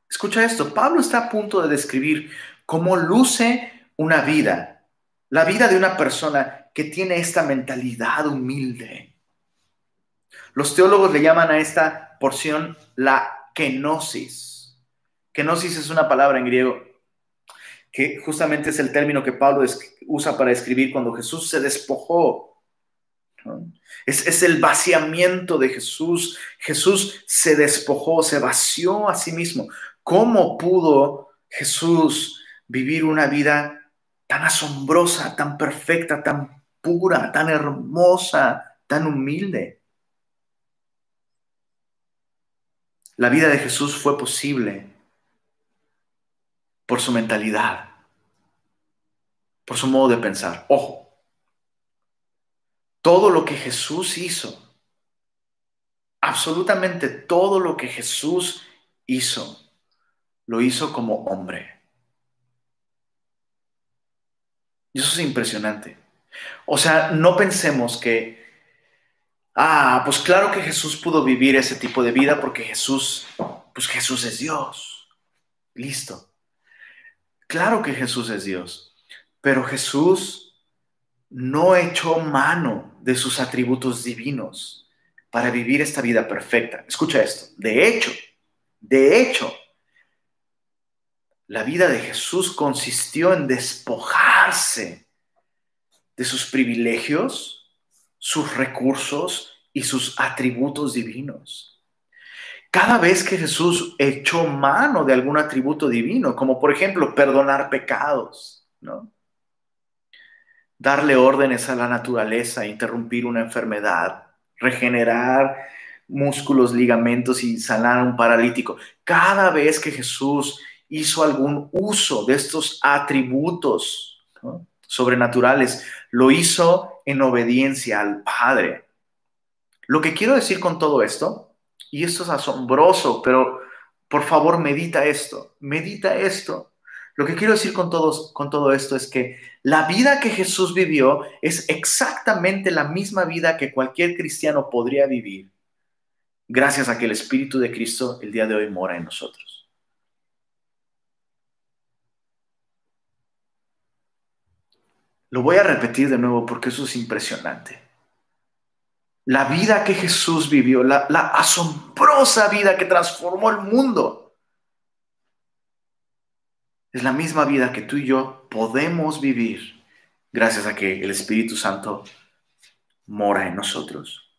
Escucha esto, Pablo está a punto de describir cómo luce una vida, la vida de una persona que tiene esta mentalidad humilde. Los teólogos le llaman a esta porción la kenosis. Kenosis es una palabra en griego que justamente es el término que Pablo usa para describir cuando Jesús se despojó. Es, es, el vaciamiento de Jesús. Jesús se despojó, se vació a sí mismo. ¿Cómo pudo Jesús vivir una vida tan asombrosa, tan perfecta, tan pura, tan hermosa, tan humilde? La vida de Jesús fue posible por su mentalidad, por su modo de pensar. Ojo, todo lo que Jesús hizo, absolutamente todo lo que Jesús hizo, lo hizo como hombre. Y eso es impresionante. O sea, no pensemos que Ah, pues claro que Jesús pudo vivir ese tipo de vida porque Jesús, pues Jesús es Dios. Listo. Claro que Jesús es Dios, pero Jesús no echó mano de sus atributos divinos para vivir esta vida perfecta. Escucha esto. De hecho, de hecho, la vida de Jesús consistió en despojarse de sus privilegios, sus recursos y sus atributos divinos. Cada vez que Jesús echó mano de algún atributo divino, como por ejemplo perdonar pecados, ¿no? darle órdenes a la naturaleza, interrumpir una enfermedad, regenerar músculos, ligamentos y sanar a un paralítico. Cada vez que Jesús hizo algún uso de estos atributos sobrenaturales, lo hizo en obediencia al Padre. Lo que quiero decir con todo esto, y esto es asombroso, pero por favor medita esto, medita esto. Lo que quiero decir con, con todo esto es que la vida que Jesús vivió es exactamente la misma vida que cualquier cristiano podría vivir, gracias a que el Espíritu de Cristo el día de hoy mora en nosotros. Lo voy a repetir de nuevo porque eso es impresionante. La vida que Jesús vivió, la, asombrosa vida que transformó el mundo es la misma vida que tú y yo podemos vivir gracias a que el Espíritu Santo mora en nosotros.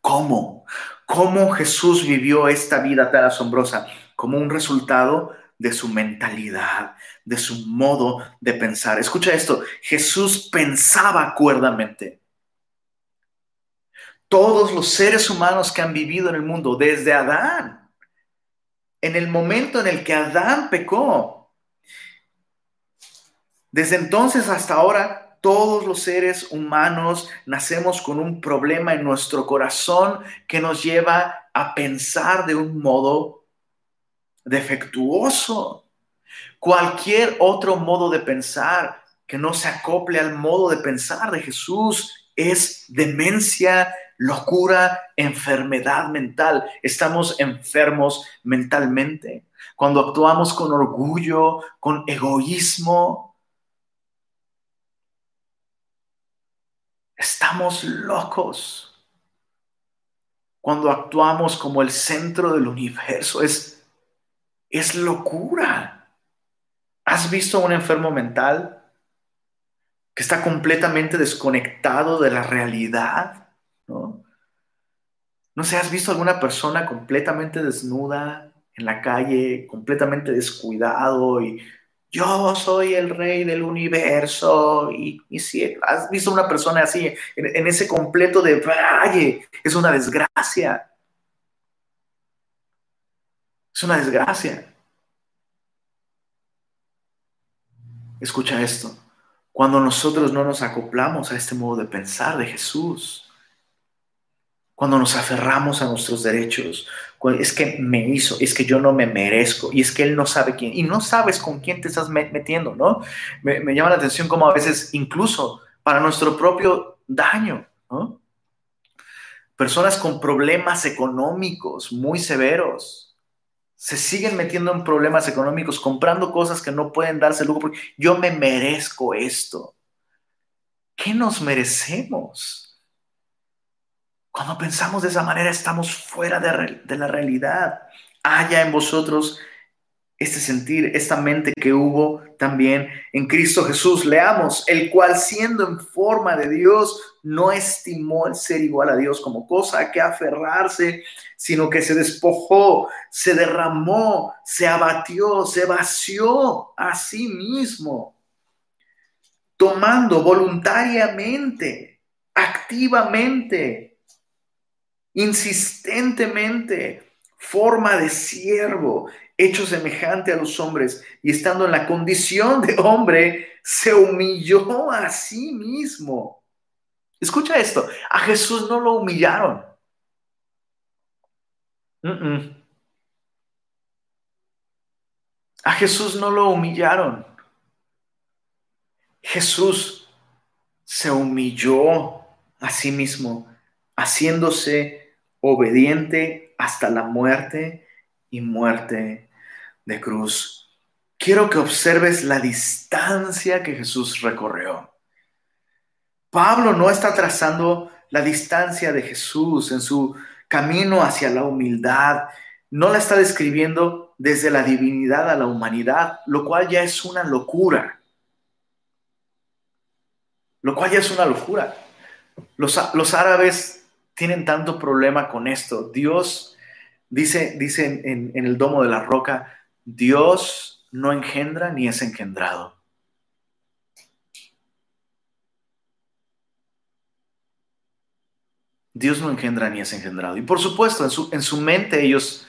¿Cómo? ¿Cómo Jesús vivió esta vida tan asombrosa? Como un resultado de su mentalidad, de su modo de pensar. Escucha esto, Jesús pensaba cuerdamente. Todos los seres humanos que han vivido en el mundo, desde Adán, en el momento en el que Adán pecó, desde entonces hasta ahora, todos los seres humanos nacemos con un problema en nuestro corazón que nos lleva a pensar de un modo defectuoso. Cualquier otro modo de pensar que no se acople al modo de pensar de Jesús es demencia, locura, enfermedad mental. Estamos enfermos mentalmente. Cuando actuamos con orgullo, con egoísmo, Estamos locos. Cuando actuamos como el centro del universo es, es locura. ¿Has visto a un enfermo mental que está completamente desconectado de la realidad? ¿no? no sé, ¿has visto alguna persona completamente desnuda en la calle, completamente descuidado y yo soy el rey del universo. Y, si has visto una persona así, en, ese completo de valle, es una desgracia. Es una desgracia. Escucha esto. Cuando nosotros no nos acoplamos a este modo de pensar de Jesús, cuando nos aferramos a nuestros derechos, es que me hizo, es que yo no me merezco, y es que él no sabe quién, y no sabes con quién te estás metiendo, ¿no? Me, llama la atención como a veces, incluso para nuestro propio daño. Personas con problemas económicos muy severos se siguen metiendo en problemas económicos, comprando cosas que no pueden darse lujo, porque yo me merezco esto. ¿Qué nos merecemos? Cuando pensamos de esa manera estamos fuera de, la realidad. Haya en vosotros este sentir, esta mente que hubo también en Cristo Jesús. Leamos, el cual siendo en forma de Dios, no estimó el ser igual a Dios como cosa que aferrarse, sino que se despojó, se derramó, se abatió, se vació a sí mismo, tomando voluntariamente, activamente insistentemente, forma de siervo, hecho semejante a los hombres, y estando en la condición de hombre, se humilló a sí mismo. Escucha esto, a Jesús no lo humillaron. A Jesús no lo humillaron. Jesús se humilló a sí mismo haciéndose obediente hasta la muerte y muerte de cruz. Quiero que observes la distancia que Jesús recorrió. Pablo no está trazando la distancia de Jesús en su camino hacia la humildad, no la está describiendo desde la divinidad a la humanidad, lo cual ya es una locura. Lo cual ya es una locura. Los, árabes tienen tanto problema con esto. Dios, dice, dice en, en el domo de la roca, Dios no engendra ni es engendrado. Dios no engendra ni es engendrado. Y por supuesto, en su, en su mente ellos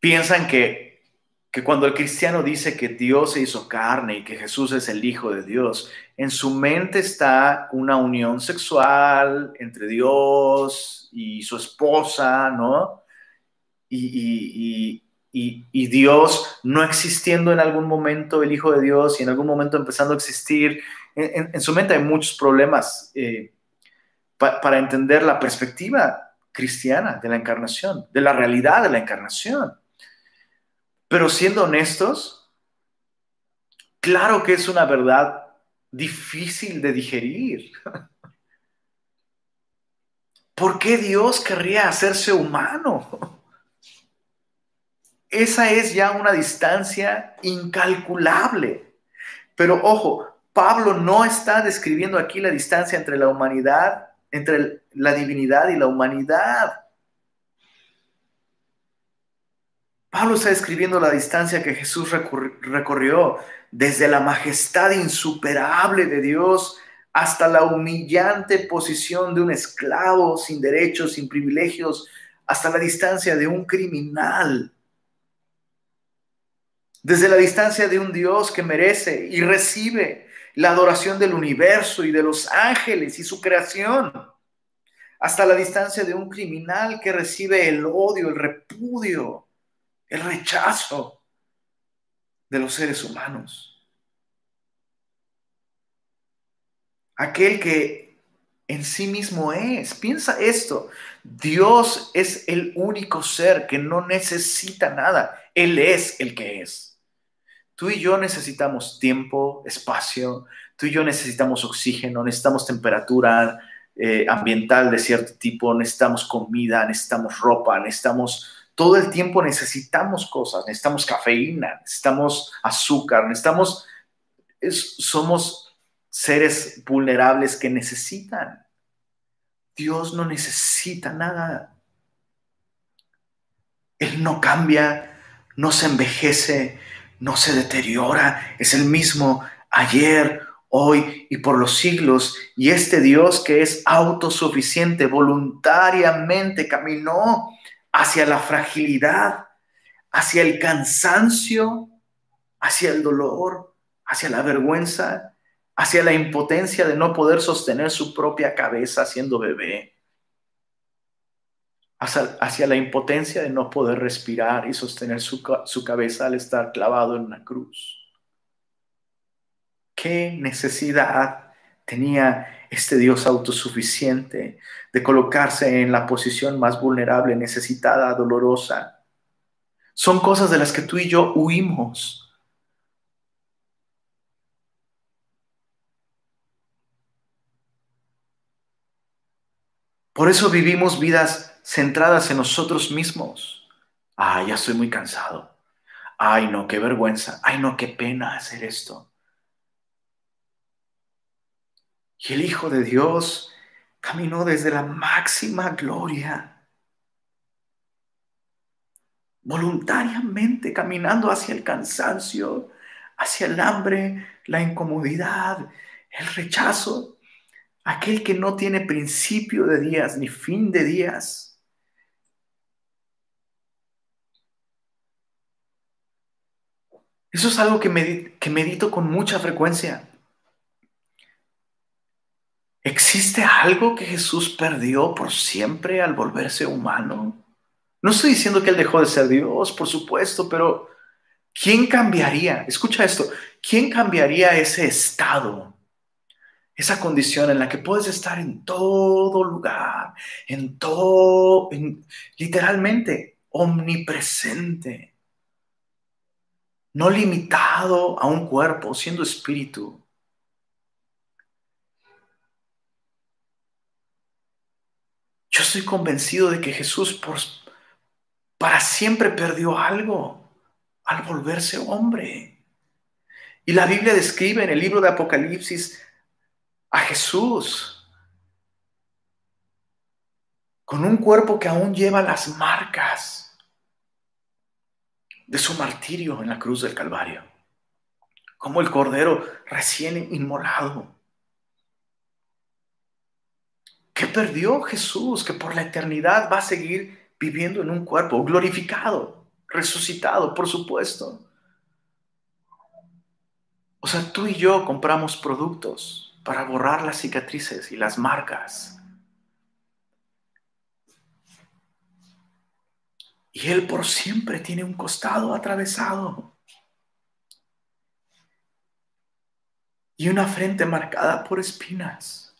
piensan que, que cuando el cristiano dice que Dios se hizo carne y que Jesús es el Hijo de Dios, en su mente está una unión sexual entre Dios y su esposa, ¿no? Y, y, Dios no existiendo en algún momento, el Hijo de Dios, y en algún momento empezando a existir. En, su mente hay muchos problemas eh, para entender la perspectiva cristiana de la encarnación, de la realidad de la encarnación. Pero siendo honestos, claro que es una verdad difícil de digerir. ¿Por qué Dios querría hacerse humano? Esa es ya una distancia incalculable. Pero ojo, Pablo no está describiendo aquí la distancia entre la humanidad, entre la divinidad y la humanidad. Pablo está describiendo la distancia que Jesús recorrió desde la majestad insuperable de Dios hasta la humillante posición de un esclavo sin derechos, sin privilegios, hasta la distancia de un criminal. Desde la distancia de un Dios que merece y recibe la adoración del universo y de los ángeles y su creación, hasta la distancia de un criminal que recibe el odio, el repudio el rechazo de los seres humanos. Aquel que en sí mismo es. Piensa esto. Dios es el único ser que no necesita nada. Él es el que es. Tú y yo necesitamos tiempo, espacio. Tú y yo necesitamos oxígeno, necesitamos temperatura eh, ambiental de cierto tipo, necesitamos comida, necesitamos ropa, necesitamos todo el tiempo necesitamos cosas, necesitamos cafeína, necesitamos azúcar, necesitamos, somos seres vulnerables que necesitan. Dios no necesita nada. Él no cambia, no se envejece, no se deteriora, es el mismo ayer, hoy y por los siglos. Y este Dios que es autosuficiente, voluntariamente caminó hacia la fragilidad, hacia el cansancio, hacia el dolor, hacia la vergüenza, hacia la impotencia de no poder sostener su propia cabeza siendo bebé, hacia, la impotencia de no poder respirar y sostener su, su cabeza al estar clavado en una cruz. ¿Qué necesidad tenía este Dios autosuficiente, de colocarse en la posición más vulnerable, necesitada, dolorosa. Son cosas de las que tú y yo huimos. Por eso vivimos vidas centradas en nosotros mismos. Ay, ya estoy muy cansado. Ay, no, qué vergüenza. Ay, no, qué pena hacer esto. Y el Hijo de Dios caminó desde la máxima gloria, voluntariamente caminando hacia el cansancio, hacia el hambre, la incomodidad, el rechazo, aquel que no tiene principio de días ni fin de días. Eso es algo que, que medito con mucha frecuencia. ¿Existe algo que Jesús perdió por siempre al volverse humano? No estoy diciendo que Él dejó de ser Dios, por supuesto, pero ¿quién cambiaría? Escucha esto, ¿quién cambiaría ese estado esa condición en la que puedes estar en todo lugar, en todo, literalmente omnipresente, no limitado a un cuerpo, siendo espíritu. Yo estoy convencido de que Jesús por, para siempre perdió algo al volverse hombre. Y la Biblia describe en el libro de Apocalipsis a Jesús con un cuerpo que aún lleva las marcas de su martirio en la cruz del Calvario, como el cordero recién inmolado. ¿Qué perdió Jesús? Que por la eternidad va a seguir viviendo en un cuerpo glorificado, resucitado, por supuesto. O sea, tú y yo compramos productos para borrar las cicatrices y las marcas. Y Él por siempre tiene un costado atravesado. Y una frente marcada por espinas.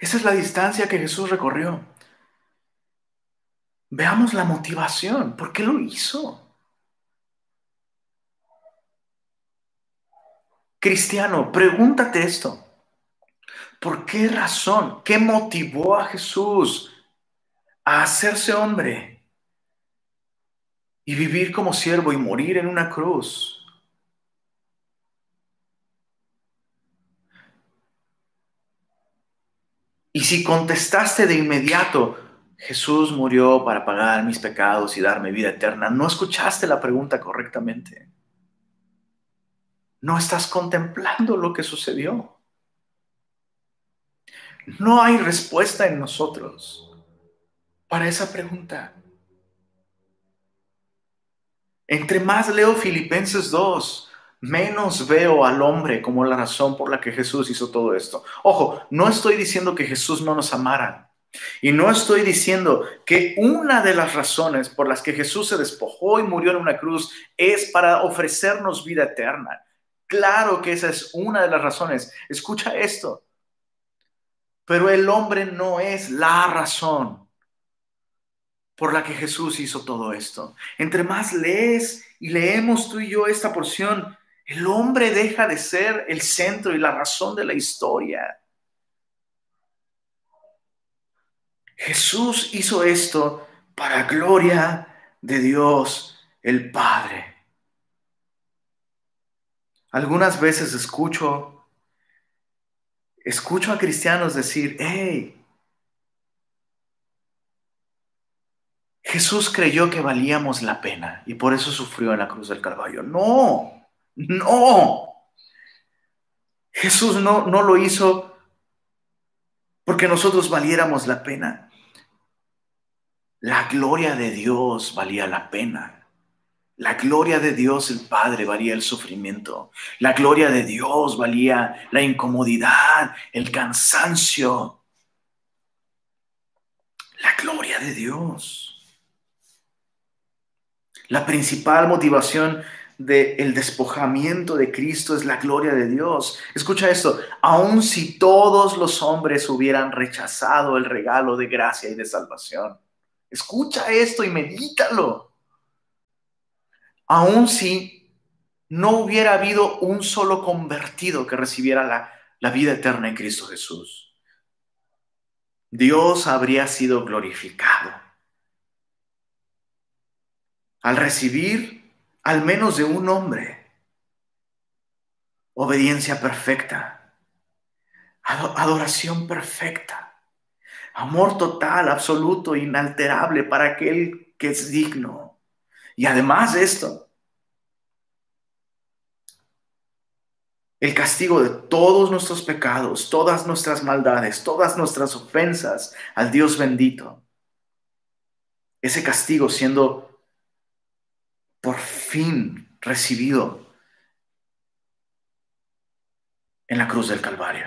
Esa es la distancia que Jesús recorrió. Veamos la motivación. ¿Por qué lo hizo? Cristiano, pregúntate esto. ¿Por qué razón? ¿Qué motivó a Jesús a hacerse hombre y vivir como siervo y morir en una cruz? Y si contestaste de inmediato, Jesús murió para pagar mis pecados y darme vida eterna, no escuchaste la pregunta correctamente. No estás contemplando lo que sucedió. No hay respuesta en nosotros para esa pregunta. Entre más leo Filipenses 2, menos veo al hombre como la razón por la que Jesús hizo todo esto. Ojo, no estoy diciendo que Jesús no nos amara. Y no estoy diciendo que una de las razones por las que Jesús se despojó y murió en una cruz es para ofrecernos vida eterna. Claro que esa es una de las razones. Escucha esto. Pero el hombre no es la razón por la que Jesús hizo todo esto. Entre más lees y leemos tú y yo esta porción, el hombre deja de ser el centro y la razón de la historia. Jesús hizo esto para gloria de Dios el Padre. Algunas veces escucho, escucho a cristianos decir, hey, Jesús creyó que valíamos la pena y por eso sufrió en la cruz del Calvario. No, no. Jesús no, no lo hizo porque nosotros valiéramos la pena. La gloria de Dios valía la pena. La gloria de Dios el Padre valía el sufrimiento. La gloria de Dios valía la incomodidad, el cansancio. La gloria de Dios. La principal motivación del despojamiento de Cristo es la gloria de Dios. Escucha esto, aun si todos los hombres hubieran rechazado el regalo de gracia y de salvación. Escucha esto y medítalo. Aun si no hubiera habido un solo convertido que recibiera la, la vida eterna en Cristo Jesús, Dios habría sido glorificado. Al recibir al menos de un hombre. Obediencia perfecta, adoración perfecta, amor total, absoluto, inalterable para aquel que es digno. Y además de esto, el castigo de todos nuestros pecados, todas nuestras maldades, todas nuestras ofensas al Dios bendito. Ese castigo siendo por fin recibido en la cruz del Calvario.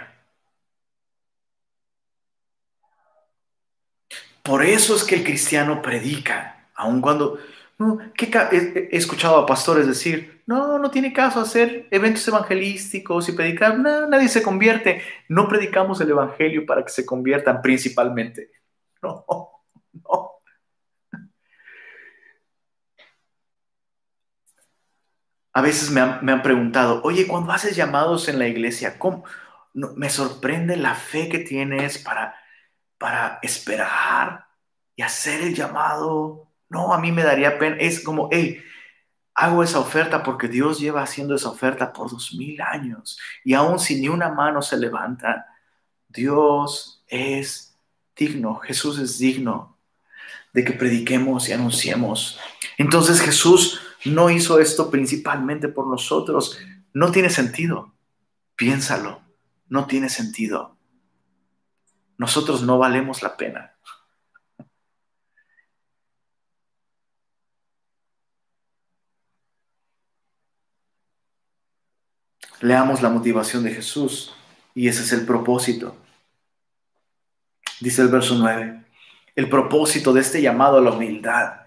Por eso es que el cristiano predica, aun cuando he escuchado a pastores decir, no, no tiene caso hacer eventos evangelísticos y predicar, no, nadie se convierte. No predicamos el Evangelio para que se conviertan principalmente. No, no. A veces me han, preguntado, oye, cuando haces llamados en la iglesia, ¿cómo? me sorprende la fe que tienes para, para esperar y hacer el llamado. No, a mí me daría pena. Es como, hey, hago esa oferta porque Dios lleva haciendo esa oferta por dos mil años. Y aún si ni una mano se levanta, Dios es digno, Jesús es digno de que prediquemos y anunciemos. Entonces Jesús no hizo esto principalmente por nosotros. No tiene sentido. Piénsalo no tiene sentido. Nosotros no valemos la pena. Leamos la motivación de Jesús y ese es el propósito. Dice el verso 9, el propósito de este llamado a la humildad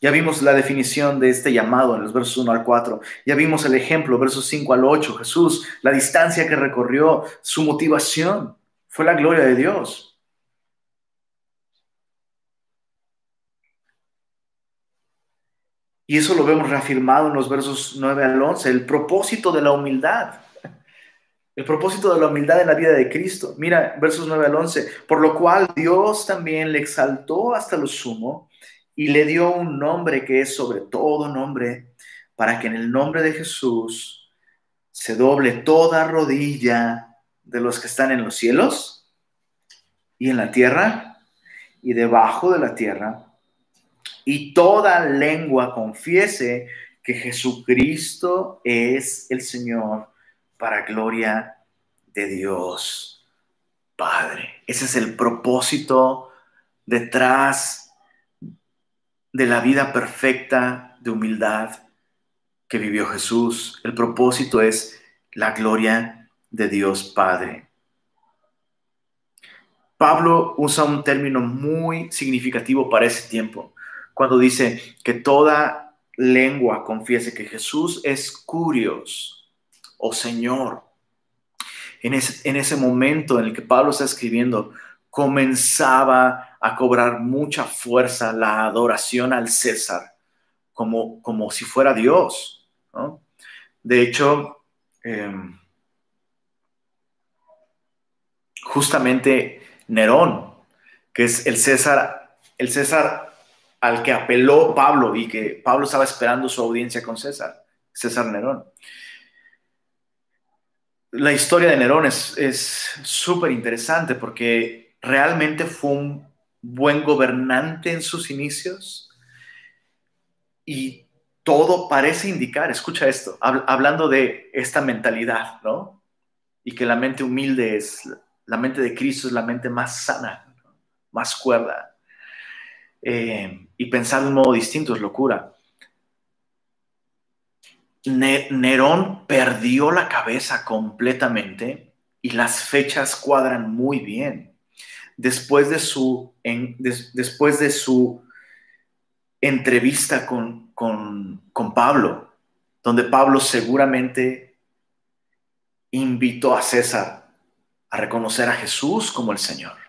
ya vimos la definición de este llamado en los versos 1 al 4. Ya vimos el ejemplo, versos 5 al 8. Jesús, la distancia que recorrió, su motivación fue la gloria de Dios. Y eso lo vemos reafirmado en los versos 9 al 11, el propósito de la humildad. El propósito de la humildad en la vida de Cristo. Mira, versos 9 al 11, por lo cual Dios también le exaltó hasta lo sumo y le dio un nombre que es sobre todo nombre, para que en el nombre de Jesús se doble toda rodilla de los que están en los cielos y en la tierra y debajo de la tierra, y toda lengua confiese que Jesucristo es el Señor para gloria de Dios Padre. Ese es el propósito detrás de la vida perfecta de humildad que vivió Jesús. El propósito es la gloria de Dios Padre. Pablo usa un término muy significativo para ese tiempo, cuando dice que toda lengua confiese que Jesús es curios o Señor. En ese, en ese momento en el que Pablo está escribiendo, comenzaba a cobrar mucha fuerza la adoración al César, como, como si fuera Dios. De hecho, em, justamente Nerón, que es el César, el César al que apeló Pablo y que Pablo estaba esperando su audiencia con César, César Nerón. La historia de Nerón es súper interesante porque realmente fue un buen gobernante en sus inicios y todo parece indicar, escucha esto, hablando de esta mentalidad, ¿no? Y que la mente humilde es, la mente de Cristo es la mente más sana, más cuerda. Eh, y pensar de un modo distinto es locura. Nerón perdió la cabeza completamente y las fechas cuadran muy bien después de su, después de su entrevista con, con Pablo, donde Pablo seguramente invitó a César a reconocer a Jesús como el Señor.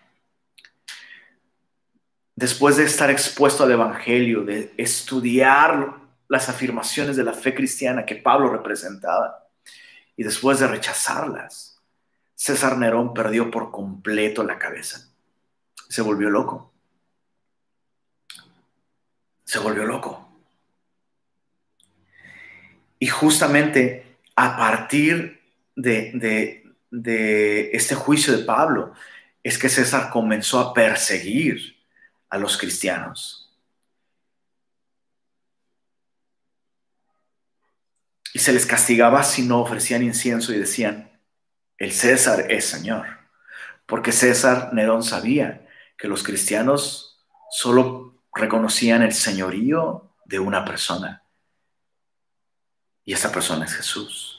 Después de estar expuesto al Evangelio, de estudiar las afirmaciones de la fe cristiana que Pablo representaba, y después de rechazarlas, César Nerón perdió por completo la cabeza se volvió loco. Se volvió loco. Y justamente a partir de, este juicio de Pablo es que César comenzó a perseguir a los cristianos. Y se les castigaba si no ofrecían incienso y decían, el César es Señor. Porque César Nerón sabía que los cristianos solo reconocían el señorío de una persona. Y esa persona es Jesús.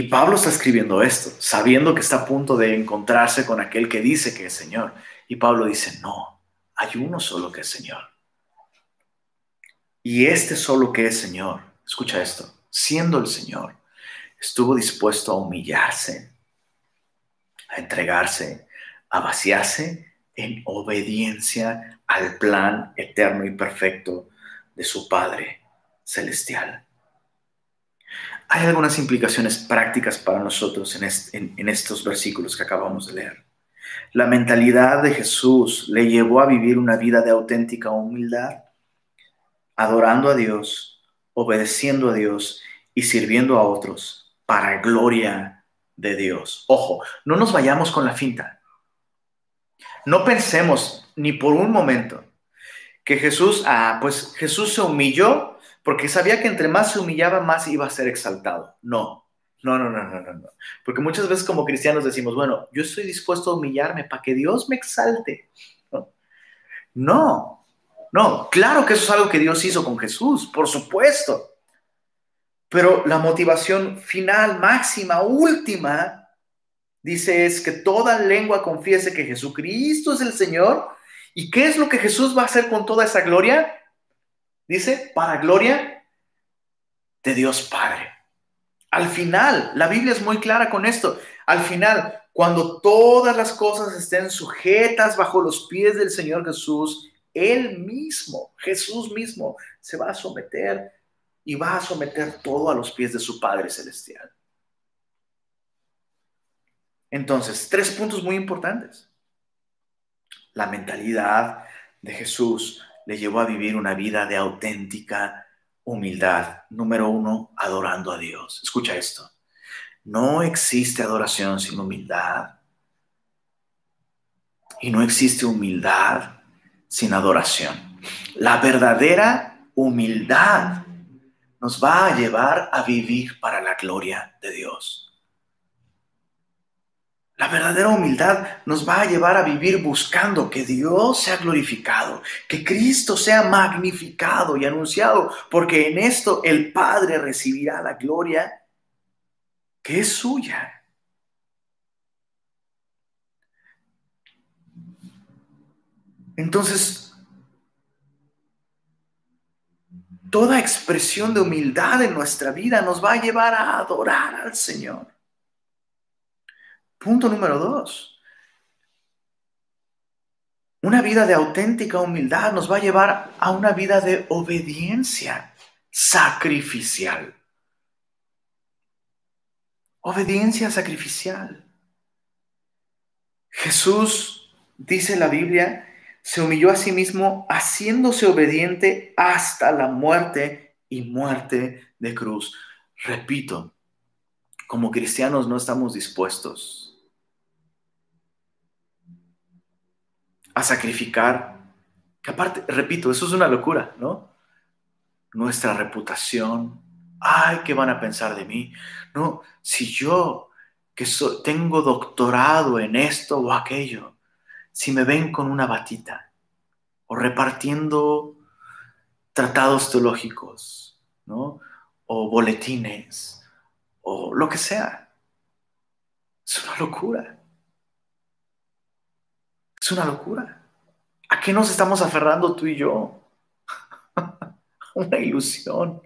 Y Pablo está escribiendo esto, sabiendo que está a punto de encontrarse con aquel que dice que es Señor. Y Pablo dice, no, hay uno solo que es Señor. Y este solo que es Señor, escucha esto, siendo el Señor, estuvo dispuesto a humillarse, a entregarse, a vaciarse en obediencia al plan eterno y perfecto de su Padre celestial. Hay algunas implicaciones prácticas para nosotros en, estos versículos que acabamos de leer. La mentalidad de Jesús le llevó a vivir una vida de auténtica humildad, adorando a Dios, obedeciendo a Dios y sirviendo a otros para gloria de Dios. Ojo, no nos vayamos con la finta. No pensemos ni por un momento que Jesús, ah, pues Jesús se humilló porque sabía que entre más se humillaba, más iba a ser exaltado. No, no, no, no, no, no. Porque muchas veces como cristianos decimos, bueno, yo estoy dispuesto a humillarme para que Dios me exalte. No, no, claro que eso es algo que Dios hizo con Jesús, por supuesto. Pero la motivación final, máxima, última, dice es que toda lengua confiese que Jesucristo es el Señor. ¿Y qué es lo que Jesús va a hacer con toda esa gloria? Dice, para gloria de Dios Padre. Al final, la Biblia es muy clara con esto. Al final, cuando todas las cosas estén sujetas bajo los pies del Señor Jesús, Él mismo, Jesús mismo, se va a someter y va a someter todo a los pies de su Padre Celestial. Entonces, tres puntos muy importantes. La mentalidad de Jesús le llevó a vivir una vida de auténtica humildad. Número uno, adorando a Dios. Escucha esto. No existe adoración sin humildad. Y no existe humildad sin adoración. La verdadera humildad nos va a llevar a vivir para la gloria de Dios. La verdadera humildad nos va a llevar a vivir buscando que Dios sea glorificado, que Cristo sea magnificado y anunciado, porque en esto el Padre recibirá la gloria que es suya. Entonces, toda expresión de humildad en nuestra vida nos va a llevar a adorar al Señor. Punto número dos. Una vida de auténtica humildad nos va a llevar a una vida de obediencia sacrificial. Obediencia sacrificial. Jesús, dice la Biblia, se humilló a sí mismo haciéndose obediente hasta la muerte y muerte de cruz. Repito, como cristianos no estamos dispuestos a sacrificar, que aparte, repito, eso es una locura, ¿no? Nuestra reputación, ay, ¿qué van a pensar de mí? No, si yo que tengo doctorado en esto o aquello, si me ven con una batita o repartiendo tratados teológicos, ¿no? O boletines, o lo que sea. Es una locura. Una locura. ¿A qué nos estamos aferrando tú y yo? una ilusión.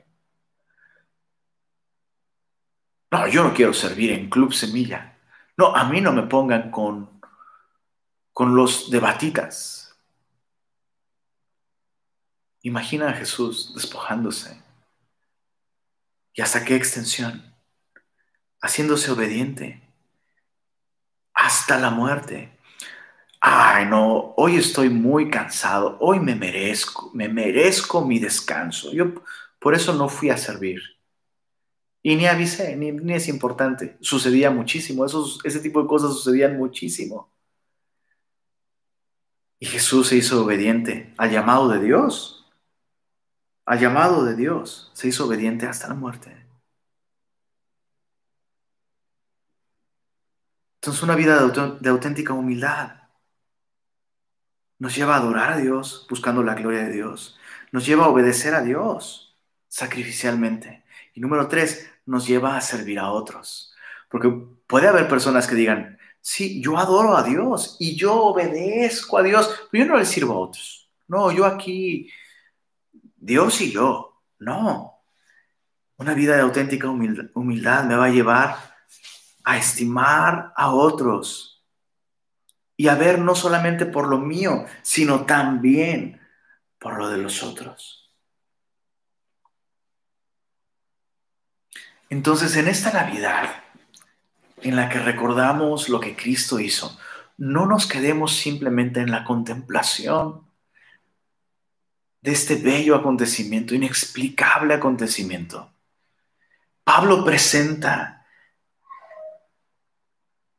No, yo no quiero servir en Club Semilla. No, a mí no me pongan con, con los de batitas. Imagina a Jesús despojándose. ¿Y hasta qué extensión? Haciéndose obediente hasta la muerte ay, no, hoy estoy muy cansado, hoy me merezco, me merezco mi descanso. Yo por eso no fui a servir. Y ni avisé, ni, es importante. Sucedía muchísimo, ese tipo de cosas sucedían muchísimo. Y Jesús se hizo obediente al llamado de Dios. Al llamado de Dios. Se hizo obediente hasta la muerte. Entonces una vida de auténtica humildad nos lleva a adorar a Dios buscando la gloria de Dios. Nos lleva a obedecer a Dios sacrificialmente. Y número tres, nos lleva a servir a otros. Porque puede haber personas que digan, sí, yo adoro a Dios y yo obedezco a Dios, pero yo no le sirvo a otros. No, yo aquí, Dios y yo. No. Una vida de auténtica humildad me va a llevar a estimar a otros y a ver no solamente por lo mío, sino también por lo de los otros. Entonces, en esta Navidad, en la que recordamos lo que Cristo hizo, no nos quedemos simplemente en la contemplación de este bello acontecimiento, inexplicable acontecimiento. Pablo presenta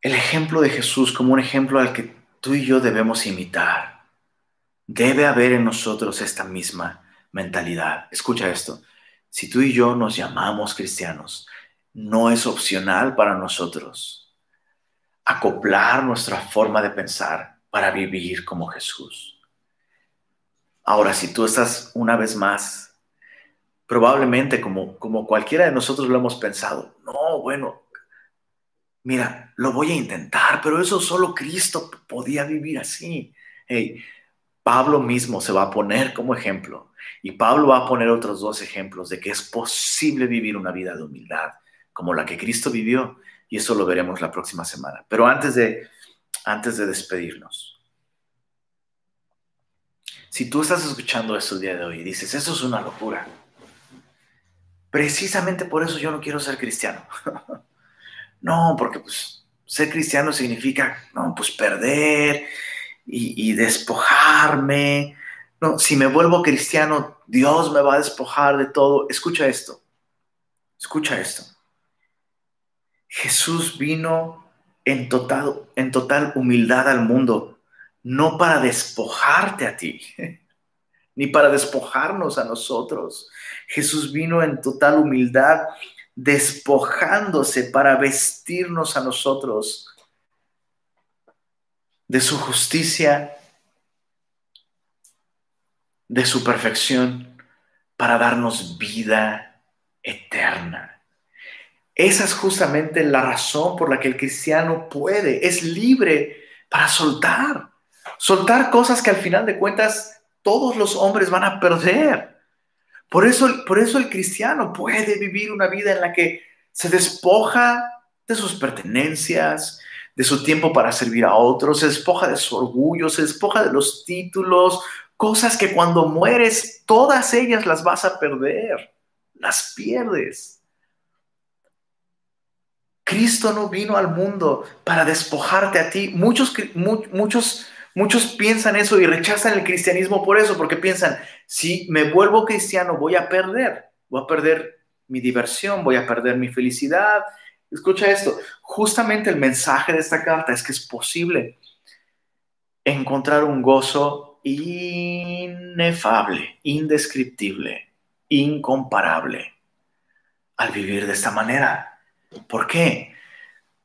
el ejemplo de Jesús como un ejemplo al que tú y yo debemos imitar. Debe haber en nosotros esta misma mentalidad. Escucha esto. Si tú y yo nos llamamos cristianos, no es opcional para nosotros acoplar nuestra forma de pensar para vivir como Jesús. Ahora, si tú estás una vez más, probablemente como, como cualquiera de nosotros lo hemos pensado, no, bueno, mira, lo voy a intentar, pero eso solo Cristo podía vivir así. Pablo mismo se va a poner como ejemplo y Pablo va a poner otros dos ejemplos de que es posible vivir una vida de humildad como la que Cristo vivió y eso lo veremos la próxima semana. Pero antes de, antes de despedirnos, si tú estás escuchando esto el día de hoy y dices, eso es una locura, precisamente por eso yo no quiero ser cristiano. No, porque pues ser cristiano significa, no, pues perder y, despojarme. No, si me vuelvo cristiano, Dios me va a despojar de todo. Escucha esto. Escucha esto. Jesús vino en total, en total humildad al mundo, no para despojarte a ti, ni para despojarnos a nosotros. Jesús vino en total humildad despojándose para vestirnos a nosotros de su justicia, de su perfección, para darnos vida eterna. Esa es justamente la razón por la que el cristiano puede, es libre para soltar, soltar cosas que al final de cuentas todos los hombres van a perder. Por eso, por eso el cristiano puede vivir una vida en la que se despoja de sus pertenencias, de su tiempo para servir a otros, se despoja de su orgullo, se despoja de los títulos, cosas que cuando mueres, todas ellas las vas a perder, las pierdes. Cristo no vino al mundo para despojarte a ti. Muchos, muchos Muchos piensan eso y rechazan el cristianismo por eso, porque piensan, si me vuelvo cristiano voy a perder, voy a perder mi diversión, voy a perder mi felicidad. Escucha esto, justamente el mensaje de esta carta es que es posible encontrar un gozo inefable, indescriptible, incomparable al vivir de esta manera. ¿Por qué?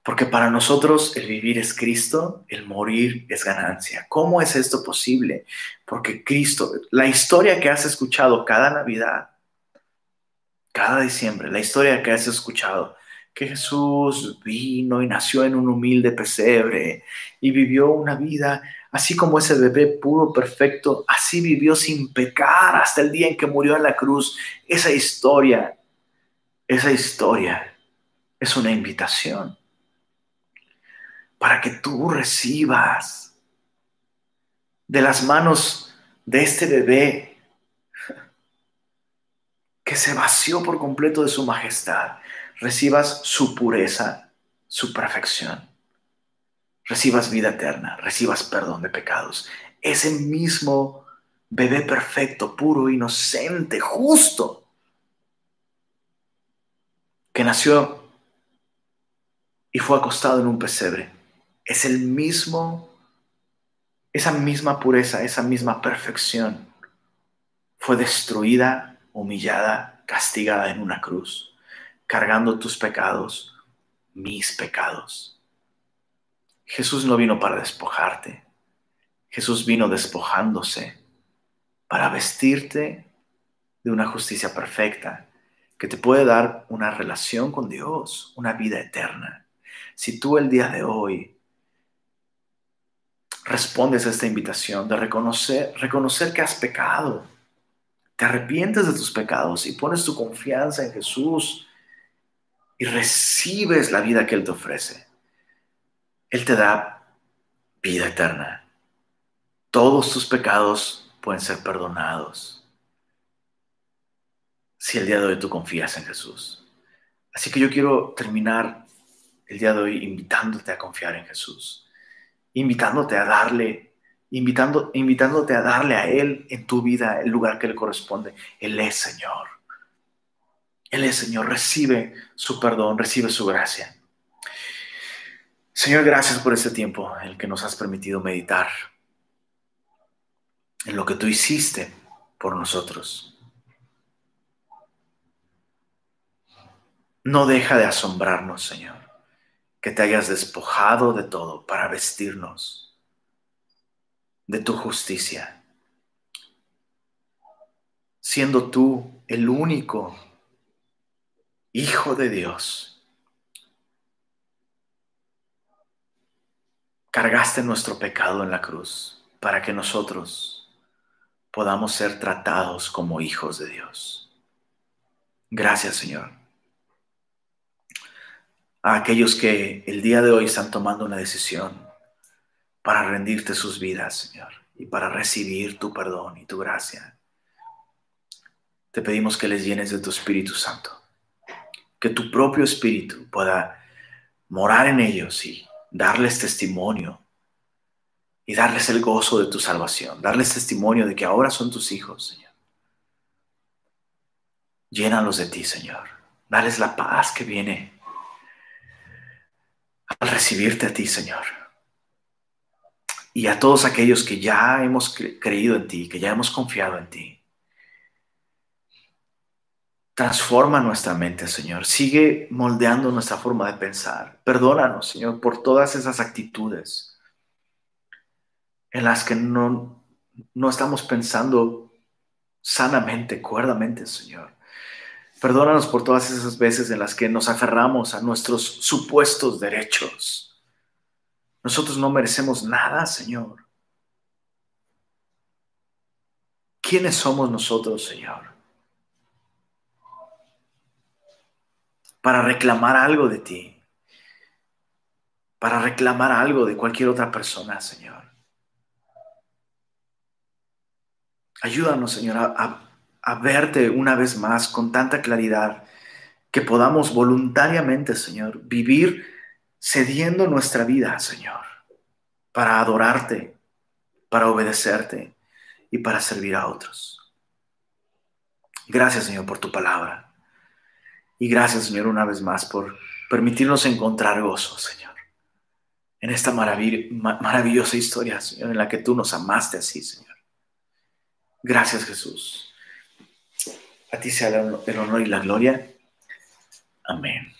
Porque para nosotros el vivir es Cristo, el morir es ganancia. ¿Cómo es esto posible? Porque Cristo, la historia que has escuchado cada Navidad, cada diciembre, la historia que has escuchado, que Jesús vino y nació en un humilde pesebre y vivió una vida así como ese bebé puro, perfecto, así vivió sin pecar hasta el día en que murió en la cruz. Esa historia, esa historia es una invitación para que tú recibas de las manos de este bebé que se vació por completo de su majestad, recibas su pureza, su perfección, recibas vida eterna, recibas perdón de pecados. Ese mismo bebé perfecto, puro, inocente, justo, que nació y fue acostado en un pesebre es el mismo, esa misma pureza, esa misma perfección fue destruida, humillada, castigada en una cruz, cargando tus pecados, mis pecados. Jesús no vino para despojarte, Jesús vino despojándose para vestirte de una justicia perfecta que te puede dar una relación con Dios, una vida eterna. Si tú el día de hoy respondes a esta invitación de reconocer, reconocer que has pecado, te arrepientes de tus pecados y pones tu confianza en Jesús y recibes la vida que Él te ofrece, Él te da vida eterna. Todos tus pecados pueden ser perdonados si el día de hoy tú confías en Jesús. Así que yo quiero terminar el día de hoy invitándote a confiar en Jesús, invitándote a darle, invitando, invitándote a darle a Él en tu vida el lugar que le corresponde. Él es Señor. Él es Señor. Recibe su perdón, recibe su gracia. Señor, gracias por este tiempo en el que nos has permitido meditar en lo que tú hiciste por nosotros. No deja de asombrarnos, Señor, que te hayas despojado de todo para vestirnos de tu justicia, siendo tú el único Hijo de Dios. Cargaste nuestro pecado en la cruz para que nosotros podamos ser tratados como hijos de Dios. Gracias, Señor a aquellos que el día de hoy están tomando una decisión para rendirte sus vidas, Señor, y para recibir tu perdón y tu gracia. Te pedimos que les llenes de tu Espíritu Santo, que tu propio Espíritu pueda morar en ellos y darles testimonio y darles el gozo de tu salvación, darles testimonio de que ahora son tus hijos, Señor. Llénalos de ti, Señor. Dales la paz que viene al recibirte a ti, Señor. Y a todos aquellos que ya hemos creído en ti, que ya hemos confiado en ti. Transforma nuestra mente, Señor. Sigue moldeando nuestra forma de pensar. Perdónanos, Señor, por todas esas actitudes en las que no, no estamos pensando sanamente, cuerdamente, Señor. Perdónanos por todas esas veces en las que nos aferramos a nuestros supuestos derechos. Nosotros no merecemos nada, Señor. ¿Quiénes somos nosotros, Señor? Para reclamar algo de ti. Para reclamar algo de cualquier otra persona, Señor. Ayúdanos, Señor, a, a verte una vez más con tanta claridad, que podamos voluntariamente, Señor, vivir cediendo nuestra vida, Señor, para adorarte, para obedecerte y para servir a otros. Gracias, Señor, por tu palabra. Y gracias, Señor, una vez más por permitirnos encontrar gozo, Señor, en esta maravillosa historia, Señor, en la que tú nos amaste así, Señor. Gracias, Jesús. A ti sea el honor y la gloria. Amén.